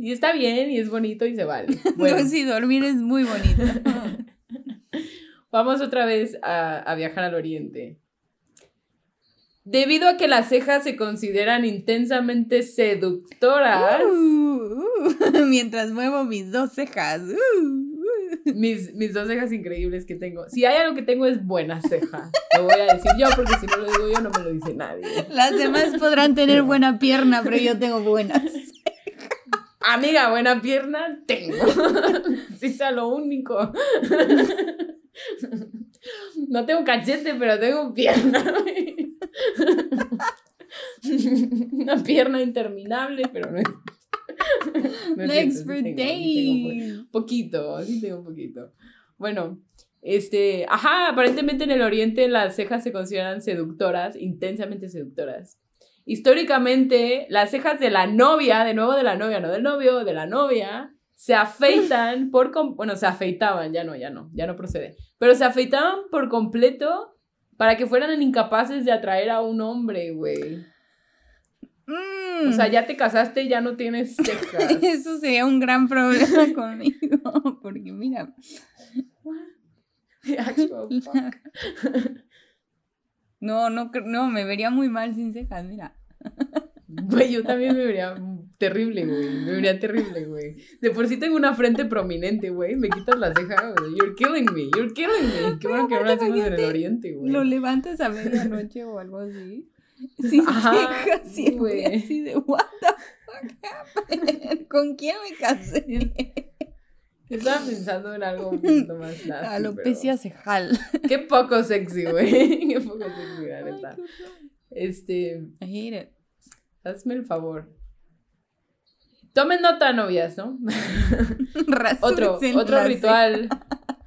Y está bien y es bonito y se vale. Bueno, No, sí, dormir es muy bonito. vamos otra vez a, a viajar al oriente. Debido a que las cejas se consideran intensamente seductoras, Uh, uh, mientras muevo mis dos cejas. uh, uh. mis, mis dos cejas increíbles que tengo. Si hay algo que tengo es buena ceja. Lo voy a decir yo porque si no lo digo yo no me lo dice nadie. Las demás podrán tener buena pierna, pero yo tengo buenas. Amiga, buena pierna tengo. Si sea lo único. No tengo cachete, pero tengo pierna. Una pierna interminable, pero no es. no Legs for sí sí days. Poquito, sí tengo un poquito. Bueno, este, ajá, aparentemente en el oriente las cejas se consideran seductoras, intensamente seductoras. Históricamente, las cejas de la novia, de nuevo de la novia, no del novio, de la novia, se afeitan por, bueno, se afeitaban, ya no, ya no, ya no procede, pero se afeitaban por completo para que fueran incapaces de atraer a un hombre, güey. Mm. O sea, ya te casaste, ya no tienes cejas. Eso sería un gran problema conmigo, porque mira, no, no, no, me vería muy mal sin cejas, mira. Güey, yo también me vería terrible, güey. Me vería terrible, güey. De por sí tengo una frente prominente, güey. Me quitas la ceja, güey. You're killing me, you're killing me. Qué bueno que no lo hacemos en el oriente, güey. Lo levantas a medianoche o algo así. Sin Ajá, cejas, sí, siempre güey. así de, what the fuck happened? ¿Con quién me casé? Estaba pensando en algo un poquito más nasty, Alopecia cejal. pero- Qué poco sexy, güey. Qué poco sexy, la neta. Este, I hate it. hazme el favor. Tomen nota, novias, ¿no? otro, otro ritual.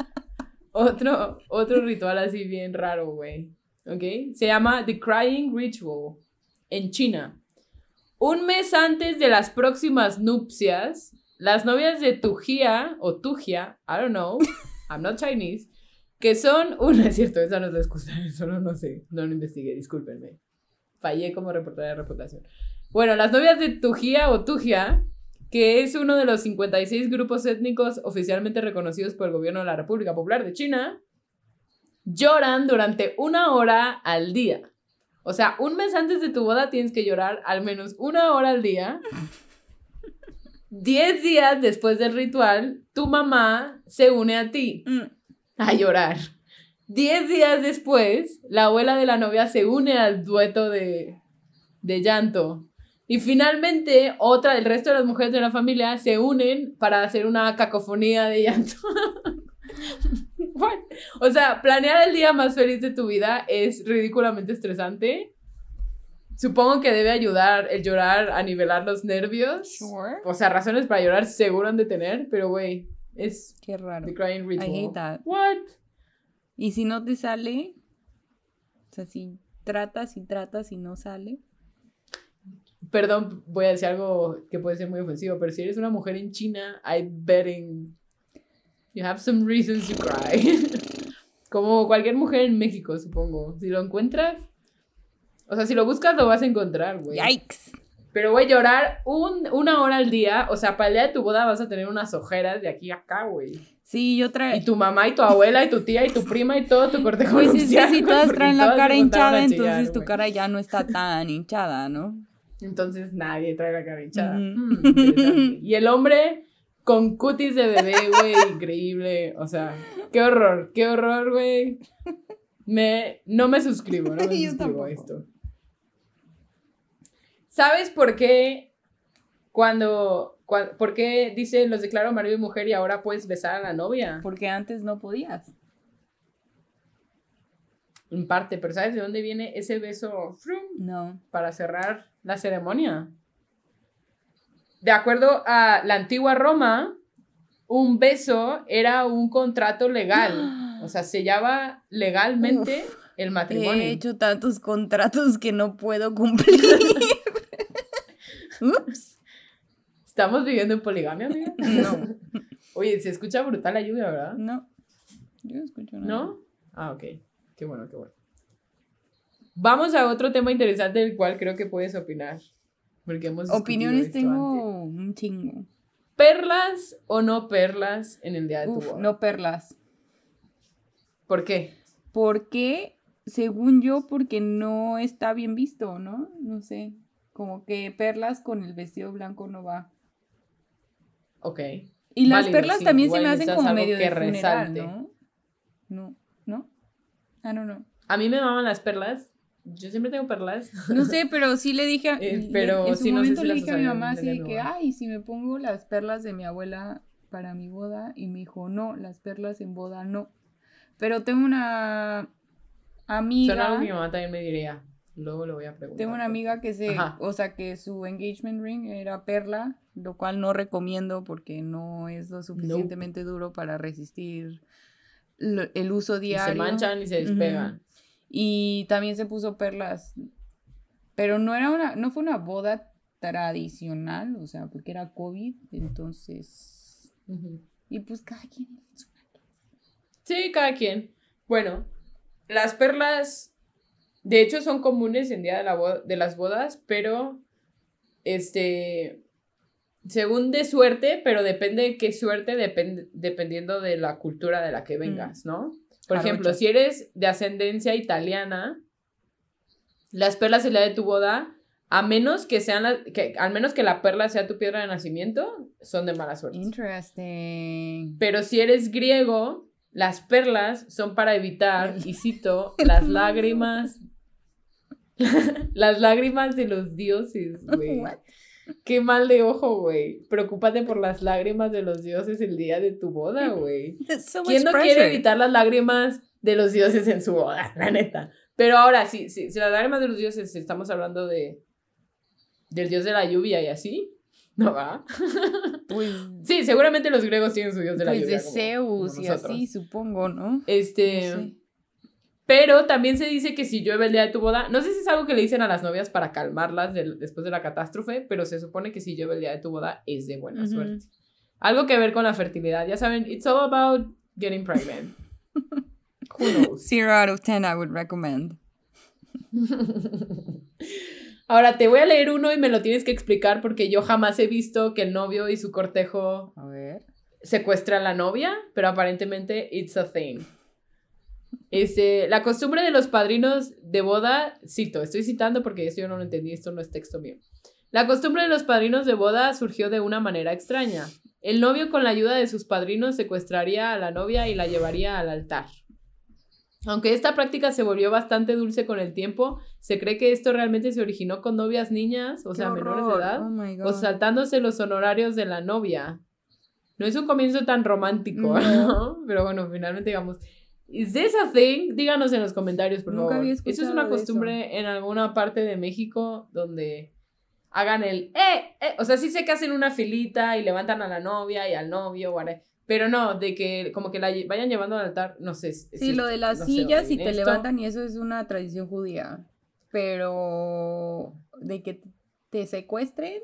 otro, otro ritual así bien raro, güey. ¿Ok? Se llama The Crying Ritual en China. Un mes antes de las próximas nupcias, las novias de Tujia o Tujia, I don't know, I'm not Chinese, que son una, es cierto, esa no es la excusa, solo no sé, no lo investigué, discúlpenme. Fallé como reportera de reputación. Bueno, las novias de Tujia o Tujia, que es uno de los 56 grupos étnicos oficialmente reconocidos por el gobierno de la República Popular de China, lloran durante una hora al día. O sea, un mes antes de tu boda tienes que llorar al menos una hora al día. Diez días después del ritual, tu mamá se une a ti Mm. a llorar. Diez días después, la abuela de la novia se une al dueto de, de llanto. Y finalmente, otra del resto de las mujeres de la familia se unen para hacer una cacofonía de llanto. What? O sea, planear el día más feliz de tu vida es ridículamente estresante. Supongo que debe ayudar el llorar a nivelar los nervios. Sure. O sea, razones para llorar seguro han de tener, pero güey, es Qué raro. the crying ritual. I hate that. What? Y si no te sale, o sea, si tratas y tratas y no sale. Perdón, voy a decir algo que puede ser muy ofensivo, pero si eres una mujer en China, I betting you have some reasons to cry. Como cualquier mujer en México, supongo. Si lo encuentras, o sea, si lo buscas, lo vas a encontrar, güey. Yikes. Pero, güey, llorar un- una hora al día, o sea, para el día de tu boda vas a tener unas ojeras de aquí a acá, güey. Sí, yo Y traigo. tu mamá y tu abuela y tu tía y tu prima y todo tu cortejo Pues es que nupcial, si güey, todas traen la todas cara hinchada, chillar, entonces tu cara ya no está tan hinchada, ¿no? Entonces nadie trae la cara hinchada. Mm, y el hombre con cutis de bebé, güey, increíble. O sea, qué horror, qué horror, güey. Me, no me suscribo, no me suscribo a esto. ¿Sabes por qué cuando, cua- por qué dice los declaro marido y mujer y ahora puedes besar a la novia? Porque antes no podías. En parte, pero ¿sabes de dónde viene ese beso No. para cerrar la ceremonia? De acuerdo a la antigua Roma, un beso era un contrato legal. O sea, sellaba legalmente el matrimonio. He hecho tantos contratos que no puedo cumplir. Ups. ¿Estamos viviendo en poligamia, amiga? No, Oye, se escucha brutal la lluvia, ¿verdad? no. Yo no escucho nada. ¿No? Ah, ok. Qué bueno, qué bueno. Vamos a otro tema interesante del cual creo que puedes opinar. Porque hemos Opiniones esto tengo antes. un chingo. ¿Perlas o no perlas en el día de tu Uf, boda? no perlas. ¿Por qué? Porque, según yo, porque no está bien visto, ¿no? No sé. Como que perlas con el vestido blanco no va. Ok. Y las Válido, perlas sí, también se me hacen como medio que de funeral, resalte. ¿no? No, ¿no? I don't know. A mí me maman las perlas. Yo siempre tengo perlas. No sé, pero sí le dije a, Eh, pero en su sí, no sé momento si le dije a mi mamá así de que, ay, si me pongo las perlas de mi abuela para mi boda y me dijo, "No, las perlas en boda no." Pero tengo una amiga Son algo que mi mamá también me diría. Luego le voy a preguntar. Tengo una amiga que se, Ajá. o sea, que su engagement ring era perla, lo cual no recomiendo porque no es lo suficientemente duro para resistir lo- el uso Y diario. se manchan y se despegan. Y también se puso perlas, pero no era una, no fue una boda tradicional, o sea, porque era COVID, entonces, Ujú. y pues cada quien. Sí, cada quien. Bueno, las perlas, de hecho, son comunes en día de, la bo- de las bodas, pero, este, según de suerte, pero depende de qué suerte, dependiendo de la cultura de la que vengas, ¿no? Por ejemplo, si eres de ascendencia italiana, las perlas en la de tu boda, a menos que sean, la- que, al menos que la perla sea tu piedra de nacimiento, son de mala suerte. Interesting. Pero si eres griego, las perlas son para evitar, y cito, las lágrimas. las lágrimas de los dioses, güey. Qué mal de ojo, güey. Preocúpate por las lágrimas de los dioses el día de tu boda, güey. So ¿Quién no quiere evitar las lágrimas de los dioses en su boda? La neta. Pero ahora, sí, sí, si las lágrimas de los dioses, estamos hablando de. del dios de la lluvia y así. ¿No va? Pues, Sí, seguramente los griegos tienen su dios de la pues lluvia. de como- Zeus y así, supongo, ¿no? Este. No sé. Pero también se dice que si llueve el día de tu boda, no sé si es algo que le dicen a las novias para calmarlas del- después de la catástrofe, pero se supone que si llueve el día de tu boda es de buena suerte. Algo que ver con la fertilidad. Ya saben, it's all about getting pregnant. Who knows? Zero out of ten I would recommend. Ahora te voy a leer uno y me lo tienes que explicar porque yo jamás he visto que el novio y su cortejo A ver. secuestra a la novia, pero aparentemente it's a thing. Este, la costumbre de los padrinos de boda, cito, estoy citando porque esto yo no lo entendí, esto no es texto mío. La costumbre de los padrinos de boda surgió de una manera extraña. El novio con la ayuda de sus padrinos secuestraría a la novia y la llevaría al altar. Aunque esta práctica se volvió bastante dulce con el tiempo, se cree que esto realmente se originó con novias niñas, o Qué sea, menores de edad, Oh o saltándose los honorarios de la novia. No es un comienzo tan romántico, No. ¿no? Pero bueno, finalmente digamos, ¿is this a thing? Díganos en los comentarios, por Nunca favor. había Eso es una costumbre en alguna parte de México donde hagan el, eh, eh, o sea, sí sé que hacen una filita y levantan a la novia y al novio, whatever, pero no, de que como que la vayan llevando al altar, no sé. si- Sí, lo de las no sillas y te levantan y eso es una tradición judía. Pero de que te secuestren,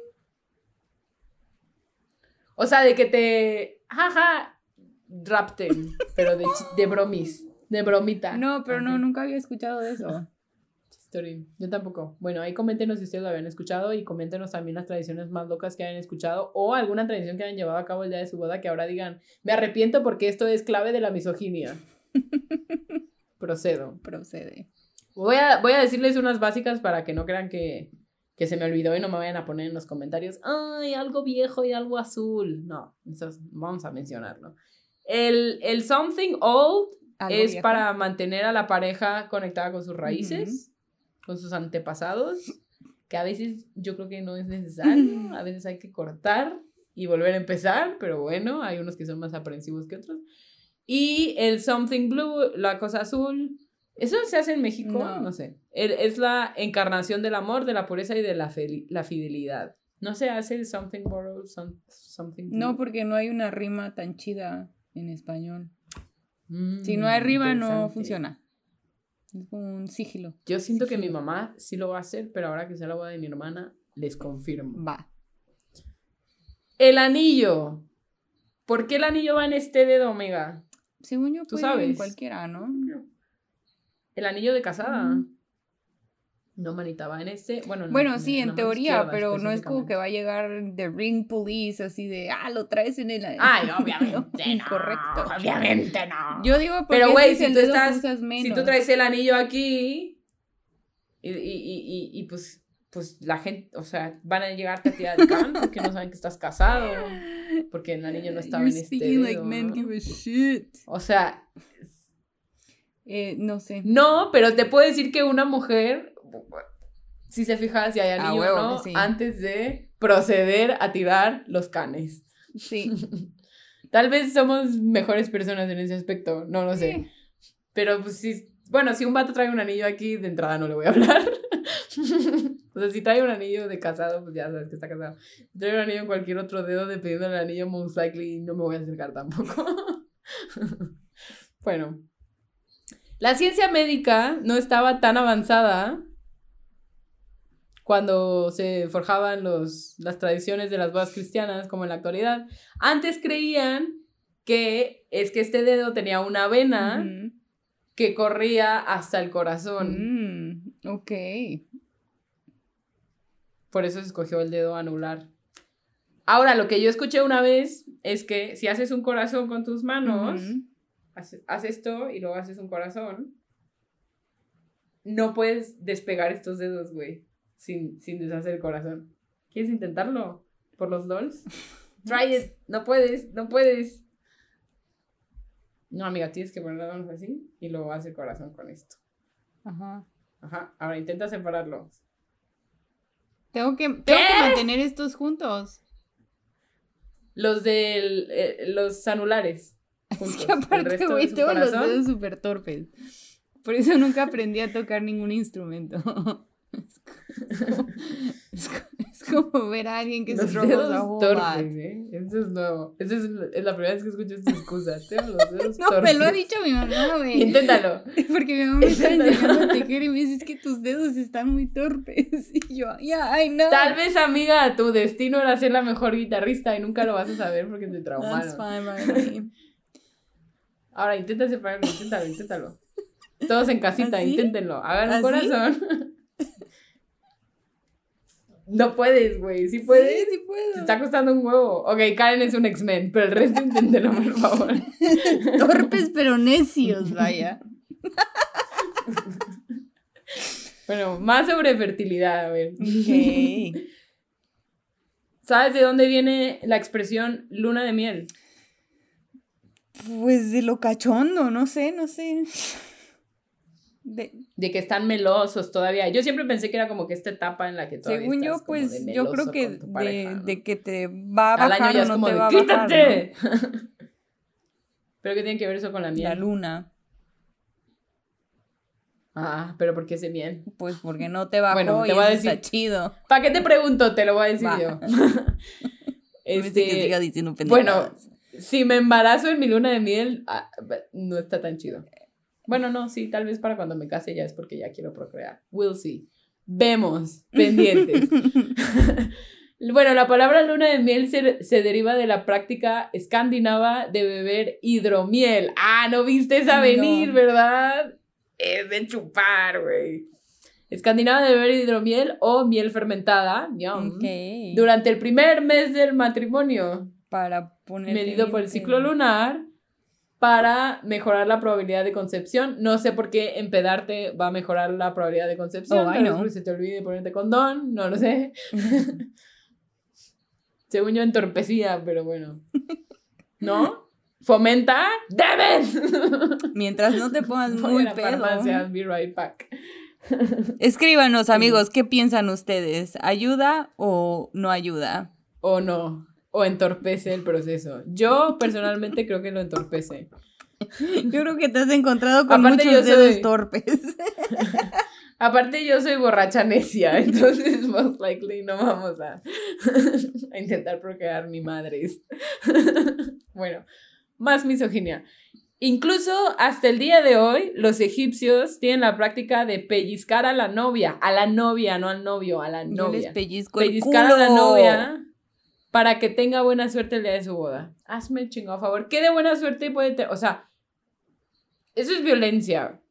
O sea, de que te, jaja, rapten, pero de, de bromis, de bromita. no, pero no, nunca había escuchado de eso. Story. Yo tampoco. Bueno, ahí coméntenos si ustedes lo habían escuchado y coméntenos también las tradiciones más locas que hayan escuchado o alguna tradición que hayan llevado a cabo el día de su boda que ahora digan, me arrepiento porque esto es clave de la misoginia. Procedo. Procede. Voy a, voy a decirles unas básicas para que no crean que, que se me olvidó y no me vayan a poner en los comentarios, ay, algo viejo y algo azul. No, eso es- vamos a mencionarlo. El, el something old ¿Algo es viejo? para mantener a la pareja conectada con sus raíces, con sus antepasados, que a veces yo creo que no es necesario, a veces hay que cortar y volver a empezar, pero bueno, hay unos que son más aprensivos que otros. Y el something blue, la cosa azul, ¿eso se hace en México? No, No. sé. El- es la encarnación del amor, de la pureza y de la, la fidelidad. No se hace el something borrowed, some- something blue. No, porque no hay una rima tan chida en español. Mm, Si no hay rima, no funciona. Es como un sigilo. Yo siento que mi mamá sí lo va a hacer, pero ahora que sea la boda de mi hermana, les confirmo. Va. El anillo. ¿Por qué el anillo va en este dedo, Omega? Según yo, Tú puede en cualquiera, ¿no? El anillo de casada. No, manita, va en este. Bueno, en- Bueno, sí, en teoría, pero no es como que va a llegar The Ring Police así de, ah, lo traes en el... Ay, obviamente. no, Incorrecto. Obviamente no. Yo digo, porque Pero, ese güey, si tú estás. Si tú traes el anillo aquí. Y, y, y, y, pues. Pues la gente, o sea, van a llegarte a ti al can porque no saben que estás casado. Porque el anillo no estaba You're en este like men ¿no? give a shit. O sea, Eh, no sé. No, pero te puedo decir que una mujer, si se fija si hay anillo huevo o no, sí. antes de proceder a tirar los canes. Sí. Tal vez somos mejores personas en ese aspecto, no lo sé. Sí. Pero pues si, bueno, si un vato trae un anillo aquí, de entrada no le voy a hablar. o sea, si trae un anillo de casado, pues ya sabes que está casado. Si trae un anillo en cualquier otro dedo, dependiendo del anillo, most likely no me voy a acercar tampoco. bueno. La ciencia médica no estaba tan avanzada cuando se forjaban los, las tradiciones de las bodas cristianas como en la actualidad. Antes creían que es que este dedo tenía una vena que corría hasta el corazón. Mm, ok. Por eso se escogió el dedo anular. Ahora, lo que yo escuché una vez es que si haces un corazón con tus manos, haces, haz esto y luego haces un corazón, no puedes despegar estos dedos, güey, sin, sin deshacer el corazón. ¿Quieres intentarlo? ¿Por los LOLs? Try it. No puedes, no puedes. No, amiga, tienes que poner las manos así y luego hacer corazón con esto. Ajá. Ajá. Ahora intenta separarlo. Tengo que, tengo que mantener estos juntos. Los de los anulares. Juntos. Es que aparte, güey, tengo los dedos súper torpes. Por eso nunca aprendí a tocar ningún instrumento. Es como, ver a alguien que se roba los torpes, ¿eh? Eso es nuevo. Esa es, la primera vez que escucho esta excusa. Tengo los dedos no, me lo ha dicho mi mamá, güey. Inténtalo. Porque mi mamá me está enseñando a tejer y me dice, es que tus dedos están muy torpes. Y yo, ya, ay, no. Tal vez, amiga, tu destino era ser la mejor guitarrista y nunca lo vas a saber porque te traumaron. That's fine, Ahora, intenta separarlo, inténtalo, inténtalo. Todos en casita, inténtenlo. Hagan un corazón. No puedes, güey. ¿Sí puedes? Sí, sí puedo. Te está costando un huevo. Ok, Karen es un X-Men, pero el resto inténtelo, por favor. Torpes pero necios, vaya. bueno, más sobre fertilidad, a ver. ¿Sabes de dónde viene la expresión luna de miel? Pues de lo cachondo, no sé, no sé. De, que están melosos todavía. Yo siempre pensé que era como que esta etapa en la que todavía Según yo, pues yo creo que de, que te va a bajar año ya no te va a bajar. ¿Pero qué tiene que ver eso con la miel? La luna. Ah, pero ¿por qué ese miel? Pues porque no te bajó bueno, te voy a decir, está chido. ¿Para qué te pregunto? Te lo voy a decir yo. este, bueno, si me embarazo en mi luna de miel, ah, no está tan chido. Bueno, no, sí, tal vez para cuando me case ya es porque ya quiero procrear. We'll see. Vemos, pendientes. bueno, la palabra luna de miel se, deriva de la práctica escandinava de beber hidromiel. Ah, no viste esa venir, ¿verdad? Es de chupar, güey. Escandinava de beber hidromiel o miel fermentada, durante el primer mes del matrimonio. Para poner. Medido por el ciclo lunar para mejorar la probabilidad de concepción. No sé por qué empedarte va a mejorar la probabilidad de concepción. Oh, no. se te olvide ponerte condón, no lo sé. Según yo entorpecida, pero bueno. ¿No? Fomenta. ¡Damn Mientras no te pongas muy a la farmacia, be right back. Escríbanos, amigos, ¿qué piensan ustedes? ¿Ayuda o no ayuda? O no o entorpece el proceso. Yo personalmente creo que lo entorpece. Yo creo que te has encontrado con muchos dedos torpes. Aparte yo soy borracha necia, entonces most likely no vamos a, a intentar procrear ni madres. bueno, más misoginia. Incluso hasta el día de hoy, los egipcios tienen la práctica de pellizcar a la novia, a la novia, no al novio, a la novia. pellizcar a la novia para que tenga buena suerte el día de su boda. Hazme el chingo a favor. ¿Qué de buena suerte puede tener? O sea, eso es violencia.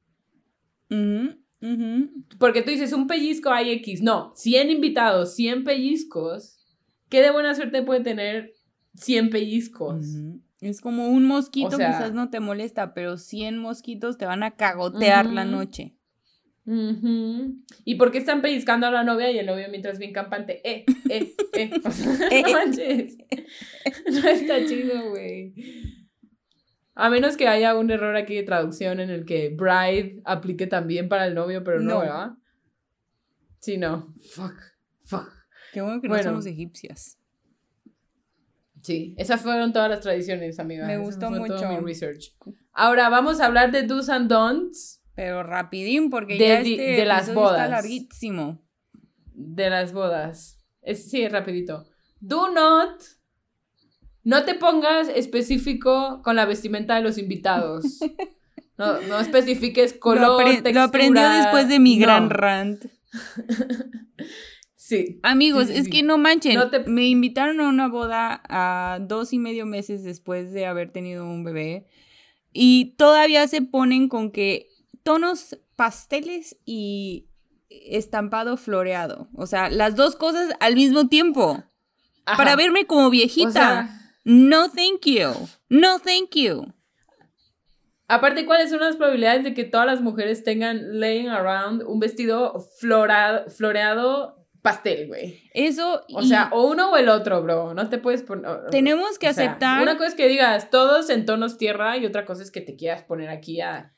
Porque tú dices, un pellizco hay X. No, 100 invitados, 100 pellizcos. ¿Qué de buena suerte puede tener 100 pellizcos? Es como un mosquito, quizás no te molesta, pero 100 mosquitos te van a cagotear la noche. ¿Y por qué están pellizcando a la novia y el novio mientras bien campante? Eh, eh, eh. no manches. No está chido, güey. A menos que haya un error aquí de traducción en el que bride aplique también para el novio, pero no, ¿verdad? Sí, no. Fuck. Fuck. Qué bueno que no somos egipcias. Sí, esas fueron todas las tradiciones, amiga. Me gustó mucho. mi research. Ahora vamos a hablar de do's and don'ts pero rapidín, porque ya este de las bodas. está larguísimo. De las bodas. Es, sí, rapidito. Do not. No te pongas específico con la vestimenta de los invitados. No, no especifiques color, lo, lo aprendió después de mi gran rant. Sí. Amigos, es que no manchen. Me invitaron a una boda a dos y medio meses después de haber tenido un bebé. Y todavía se ponen con que tonos pasteles y estampado floreado. O sea, las dos cosas al mismo tiempo. Para verme como viejita. no, thank you. No, thank you. Aparte, ¿cuáles son las probabilidades de que todas las mujeres tengan laying around un vestido florado, floreado pastel, güey? Eso. O sea, o uno o el otro, bro. No te puedes poner. Tenemos que aceptar. una cosa es que digas todos en tonos tierra y otra cosa es que te quieras poner aquí a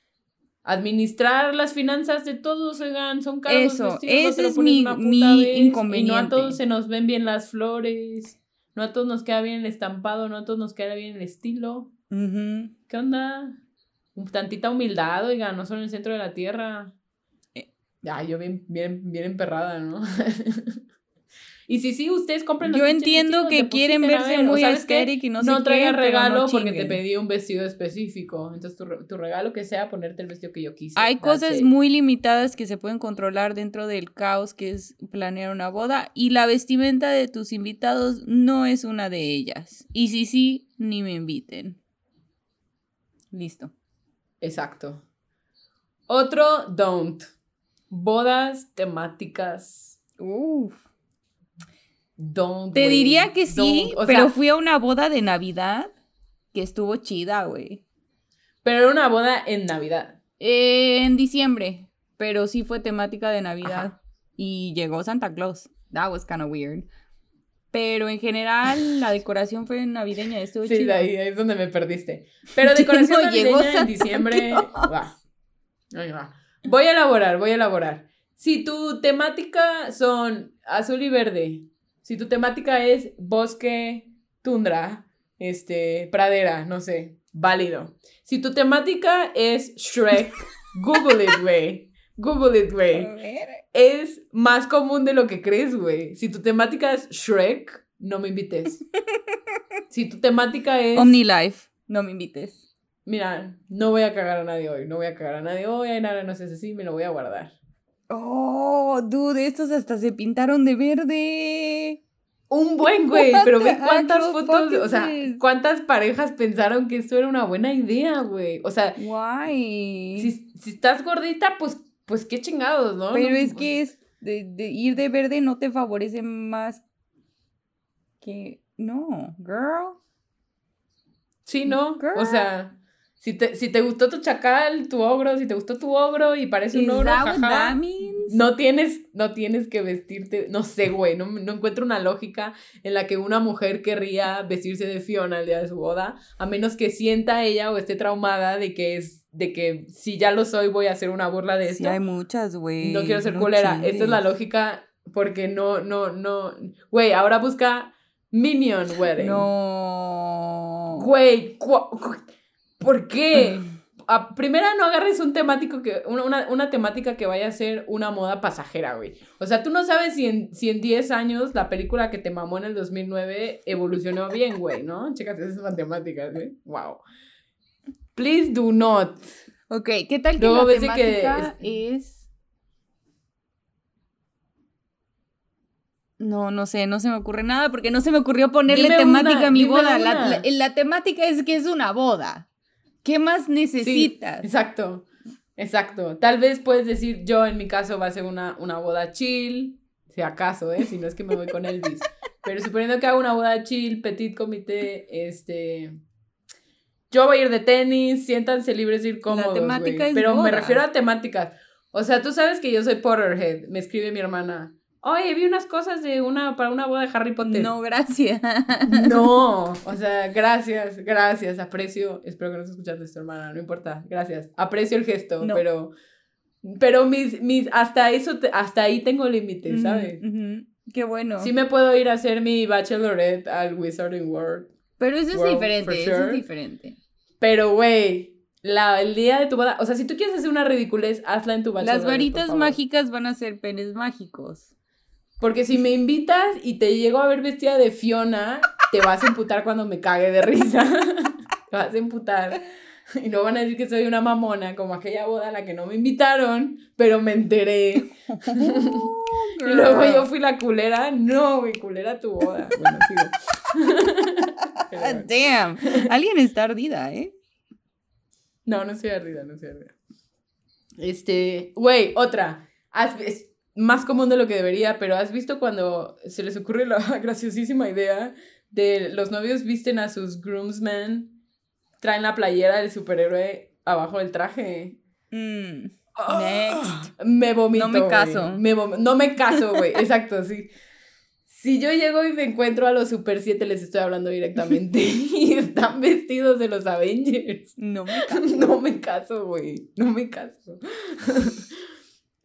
administrar las finanzas de todos, oigan, son caros los Eso, ese es mi- mi vez, Y no a inconveniente. todos se nos ven bien las flores, no a todos nos queda bien el estampado, no a todos nos queda bien el estilo. ¿Qué onda? Un tantita humildad, oigan, no son el centro de la tierra. Eh. Ya, yo bien, bien, bien emperrada, ¿no? y sí, sí, ustedes compren los Yo entiendo que quieren depositen, verse muy aesthetic y no, No pero regalo no porque te pedí un vestido específico. Entonces tu, tu regalo que sea ponerte el vestido que yo quise. Hay cosas it. muy limitadas que se pueden controlar dentro del caos que es planear una boda y la vestimenta de tus invitados no es una de ellas. Y si sí, ni me inviten. Listo. Exacto. Otro don't. Bodas temáticas. Uf. Don't. Te diría que sí, pero fui a una boda de Navidad que estuvo chida, güey. pero era una boda en Navidad. Eh, en diciembre, pero sí fue temática de Navidad. Ajá. Y llegó Santa Claus. That was kind of weird. Pero en general, la decoración fue navideña, estuvo Sí, chida. ahí, ahí es donde me perdiste. Pero decoración No llegó navideña en diciembre. Va. Va. Voy a elaborar, voy a elaborar. Si tu temática son azul y verde, si tu temática es bosque, tundra, este, pradera, no sé, válido. Si tu temática es Shrek, Google it, güey. Google it, güey es más común de lo que crees, güey. Si tu temática es Shrek, no me invites. Si tu temática es... OmniLife, no me invites. Mira, no voy a cagar a nadie hoy, no voy a cagar a nadie hoy, nada, no sé así, me lo voy a guardar. Oh, dude, estos hasta se pintaron de verde. Un buen güey, pero ve cuántas fotos, o sea, cuántas parejas pensaron que esto era una buena idea, güey. O sea, Guay. si, si estás gordita, pues, pues qué chingados, ¿no? Pero No, es pues, que es de, de ir de verde no te favorece más que. No, girl. Sí, ¿no? O Girl. sea, si te, si te gustó tu chacal, tu ogro, si te gustó tu ogro y parece un ogro, jaja, no tienes, no tienes que vestirte, no sé, güey, no, no encuentro una lógica en la que una mujer querría vestirse de Fiona el día de su boda, a menos que sienta ella o esté traumada de que es, de que si ya lo soy voy a hacer una burla de Sí, esto. hay muchas, güey. no quiero ser no culera. Esta es la lógica porque no, no, no, güey, ahora busca Minion Wedding. No. Güey, ¿por qué? A- primera, no agarres un temático que, una, una, temática que vaya a ser una moda pasajera, güey. O sea, tú no sabes si en, si en 10 años la película que te mamó en el 2009 evolucionó bien, güey, ¿no? Chécate esas matemáticas, güey. Wow. Please do not. Ok, ¿qué tal que Luego la que temática es... No, no sé, no se me ocurre nada porque no se me ocurrió ponerle Dime temática una, a mi boda. La, una. la- la temática es que es una boda. ¿Qué más Sí, necesitas? exacto. Exacto. Tal vez puedes decir, yo en mi caso va a ser una, una boda chill, si acaso, ¿eh? Si no es que me voy con Elvis. Pero suponiendo que hago una boda chill, petit comité, este... Yo voy a ir de tenis, siéntanse libres de ir cómodos, temática güey. es Pero me refiero a temáticas. O sea, tú sabes que yo soy Potterhead. Me escribe mi hermana. Oye, vi unas cosas de una para una boda de Harry Potter. No, gracias. No, o sea, gracias, gracias, aprecio, espero que no estés escuchando esto, hermana, no importa, gracias, aprecio el gesto, No. pero, pero mis, mis, hasta eso, te- hasta ahí tengo límites, ¿sabes? Qué bueno. Sí me puedo ir a hacer mi bachelorette al Wizarding World, Pero eso es diferente, eso es diferente. pero, güey, la, el día de tu boda, o sea, si tú quieres hacer una ridiculez, hazla en tu bachelorette, Las varitas mágicas van a ser penes mágicos. Porque si me invitas y te llego a ver vestida de Fiona, te vas a emputar cuando me cague de risa. te vas a emputar. Y no van a decir que soy una mamona, como aquella boda a la que no me invitaron, pero me enteré. y luego yo fui la culera. No, güey, culera tu boda. Bueno, sigo. Damn. Alguien está ardida, ¿eh? No, no soy ardida, no soy ardida. Este, güey, otra. Más común de lo que debería, pero ¿has visto cuando se les ocurre la graciosísima idea de los novios visten a sus groomsmen, traen la playera del superhéroe abajo del traje? Mm. ¡Ah! Me vomito. No me caso. Me vom- no me caso, güey. Exacto, sí. Si yo llego y me encuentro a los Super 7, les estoy hablando directamente, y están vestidos de los Avengers. No me caso. No me caso, güey. No me caso.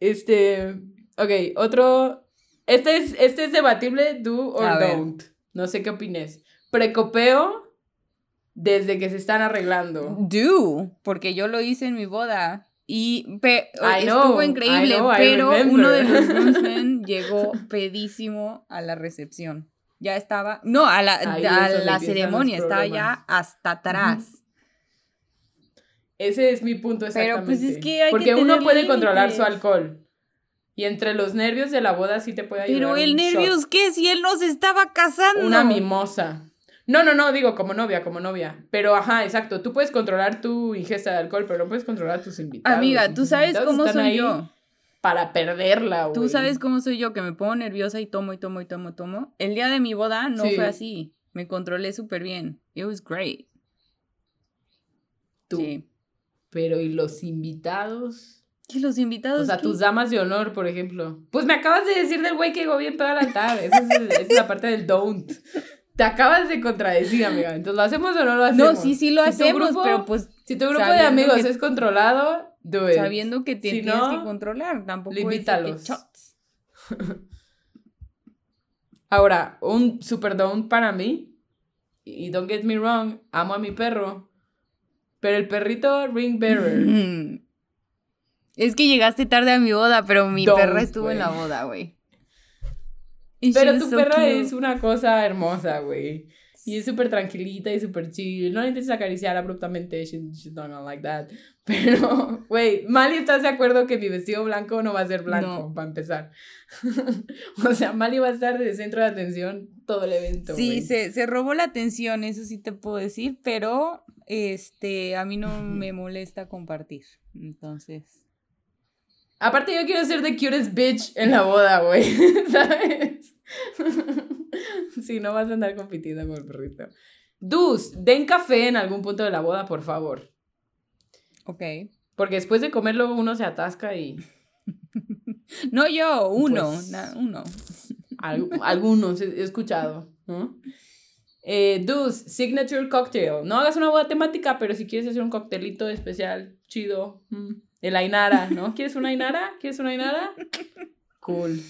Este. Ok, otro. Este es, este es debatible, do or A ver. don't. No sé qué opines. Precopeo desde que se están arreglando. Do, porque yo lo hice en mi boda. Y estuvo increíble, I know, I pero uno de los groomsmen llegó pedísimo a la recepción. Ya estaba, no, a la, a la ceremonia, estaba ya hasta atrás. Ese es mi punto Pero, exactamente. pues, es que hay que Porque uno puede controlar su alcohol. Y entre los nervios de la boda sí te puede ayudar. Pero el nervios, shot. ¿qué? Si él no se estaba casando. Una mimosa. No, no, no, digo como novia, como novia. Pero ajá, exacto. Tú puedes controlar tu ingesta de alcohol, pero no puedes controlar a tus invitados. Amiga, tú sabes cómo soy yo. Para perderla, güey. Tú sabes cómo soy yo, que me pongo nerviosa y tomo y tomo y tomo y tomo. El día de mi boda no Sí. fue así. Me controlé súper bien. It was great. Tú. Sí. Pero ¿y los invitados? Y los invitados. O sea, tus damas de honor, por ejemplo. Pues me acabas de decir del güey que llegó bien todo al altar. Esa es, el- es la parte del don't. Te acabas de contradecir, amiga. Entonces, ¿lo hacemos o no lo hacemos? No, sí, sí lo Si hacemos, grupo- pero pues Si tu grupo de amigos que- es controlado, do it. sabiendo que te Si tienes no, que controlar. Tampoco limítalos. Ahora, un super don't para mí. Y don't get me wrong, amo a mi perro. Pero el perrito ring bearer. Es que llegaste tarde a mi boda, pero mi Don't, perra estuvo en la boda, güey. Pero tu so perra cute. es una cosa hermosa, güey. Y es súper tranquilita y súper chill. No la intentes acariciar abruptamente. She, she's not like that. Pero, güey, Mali, ¿estás de acuerdo que mi vestido blanco no va a ser blanco, No. para empezar? o sea, Mali va a estar de centro de atención todo el evento. Sí, se, se robó la atención, eso sí te puedo decir, pero este a mí no me molesta compartir. Entonces. Aparte, yo quiero ser the cutest bitch en la boda, güey. ¿Sabes? sí, no vas a andar compitiendo con el perrito. Dus, den café en algún punto de la boda, por favor. Ok. Porque después de comerlo uno se atasca y No yo, uno, Pues- na- uno. al- algunos he escuchado, ¿no? Eh, dus, signature cocktail. No hagas una boda temática, pero si quieres hacer un coctelito especial, chido. mm, El Ainara, ¿no? ¿Quieres una Ainara? ¿Quieres una Ainara? Cool.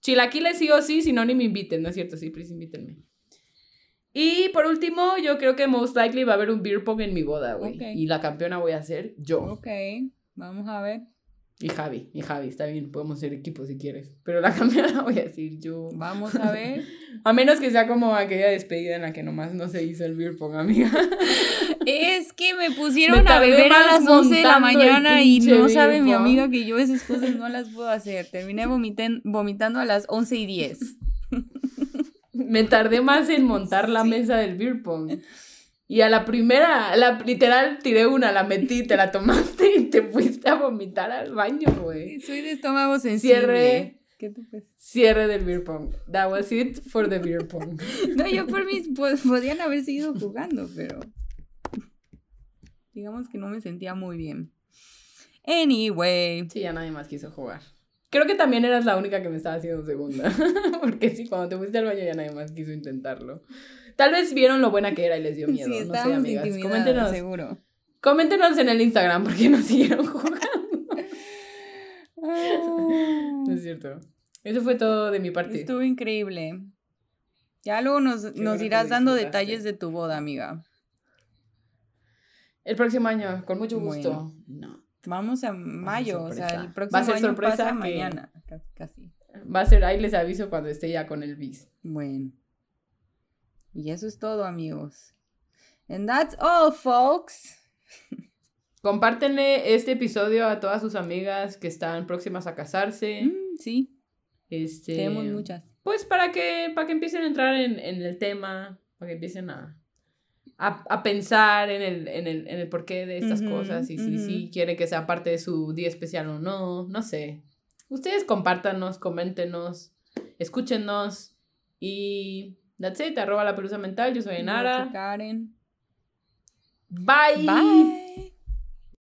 Chilaquiles sí o sí, si no, ni me inviten, ¿no es cierto? Sí, please invítenme. Y por último, yo creo que most likely va a haber un beer pong en mi boda, güey. Y la campeona voy a ser yo. Ok, vamos a ver. Y Javi, y Javi, está bien, podemos ser equipo si quieres. Pero la campeona voy a decir yo. Vamos a ver. A menos que sea como aquella despedida en la que nomás no se hizo el beer pong, amiga. Es que me pusieron Me a beber a las 11 de la mañana y no sabe mi amiga que yo esas cosas no las puedo hacer. Terminé vomiten- vomitando a las 11 y 10. Me tardé más en montar la mesa del beer pong. Y a la primera, la, literal, tiré una, la metí, te la tomaste y te fuiste a vomitar al baño, güey. Soy de estómago sensible. Cierre. ¿Qué te pasa? Cierre del beer pong. That was it for the beer pong. No, yo por mí pues, podían haber seguido jugando, pero digamos que no me sentía muy bien. Anyway, Sí, ya nadie más quiso jugar. Creo que también eras la única que me estaba haciendo segunda. Porque sí, cuando te fuiste al baño ya nadie más quiso intentarlo. Tal vez vieron lo buena que era y les dio miedo. sí, no sé, amigas. Coméntenos, seguro. coméntenos en el Instagram porque nos siguieron jugando. Ah, No es cierto. Eso fue todo de mi parte. Estuvo increíble. Ya luego nos, nos irás dando detalles de tu boda, amiga. El próximo año, con mucho gusto. Bueno. No. Vamos a mayo, o sea, sorpresa. el próximo Va a ser año sorpresa pasa que- mañana, ca- casi. Va a ser, ahí les aviso cuando esté ya con el bis. Bueno. Y eso es todo, amigos. And that's all, folks. Compártenle este episodio a todas sus amigas que están próximas a casarse. Mm, sí, Este, tenemos muchas. Pues para que, para que empiecen a entrar en, en el tema, para que empiecen a, a, a pensar en el, en, el, en el porqué de estas cosas y si, ujú. si quieren que sea parte de su día especial o no, no sé. Ustedes compártanos, coméntenos, escúchenos y that's it, arroba la pelusa mental, yo soy Yo soy Enara. Karen. Bye. Bye.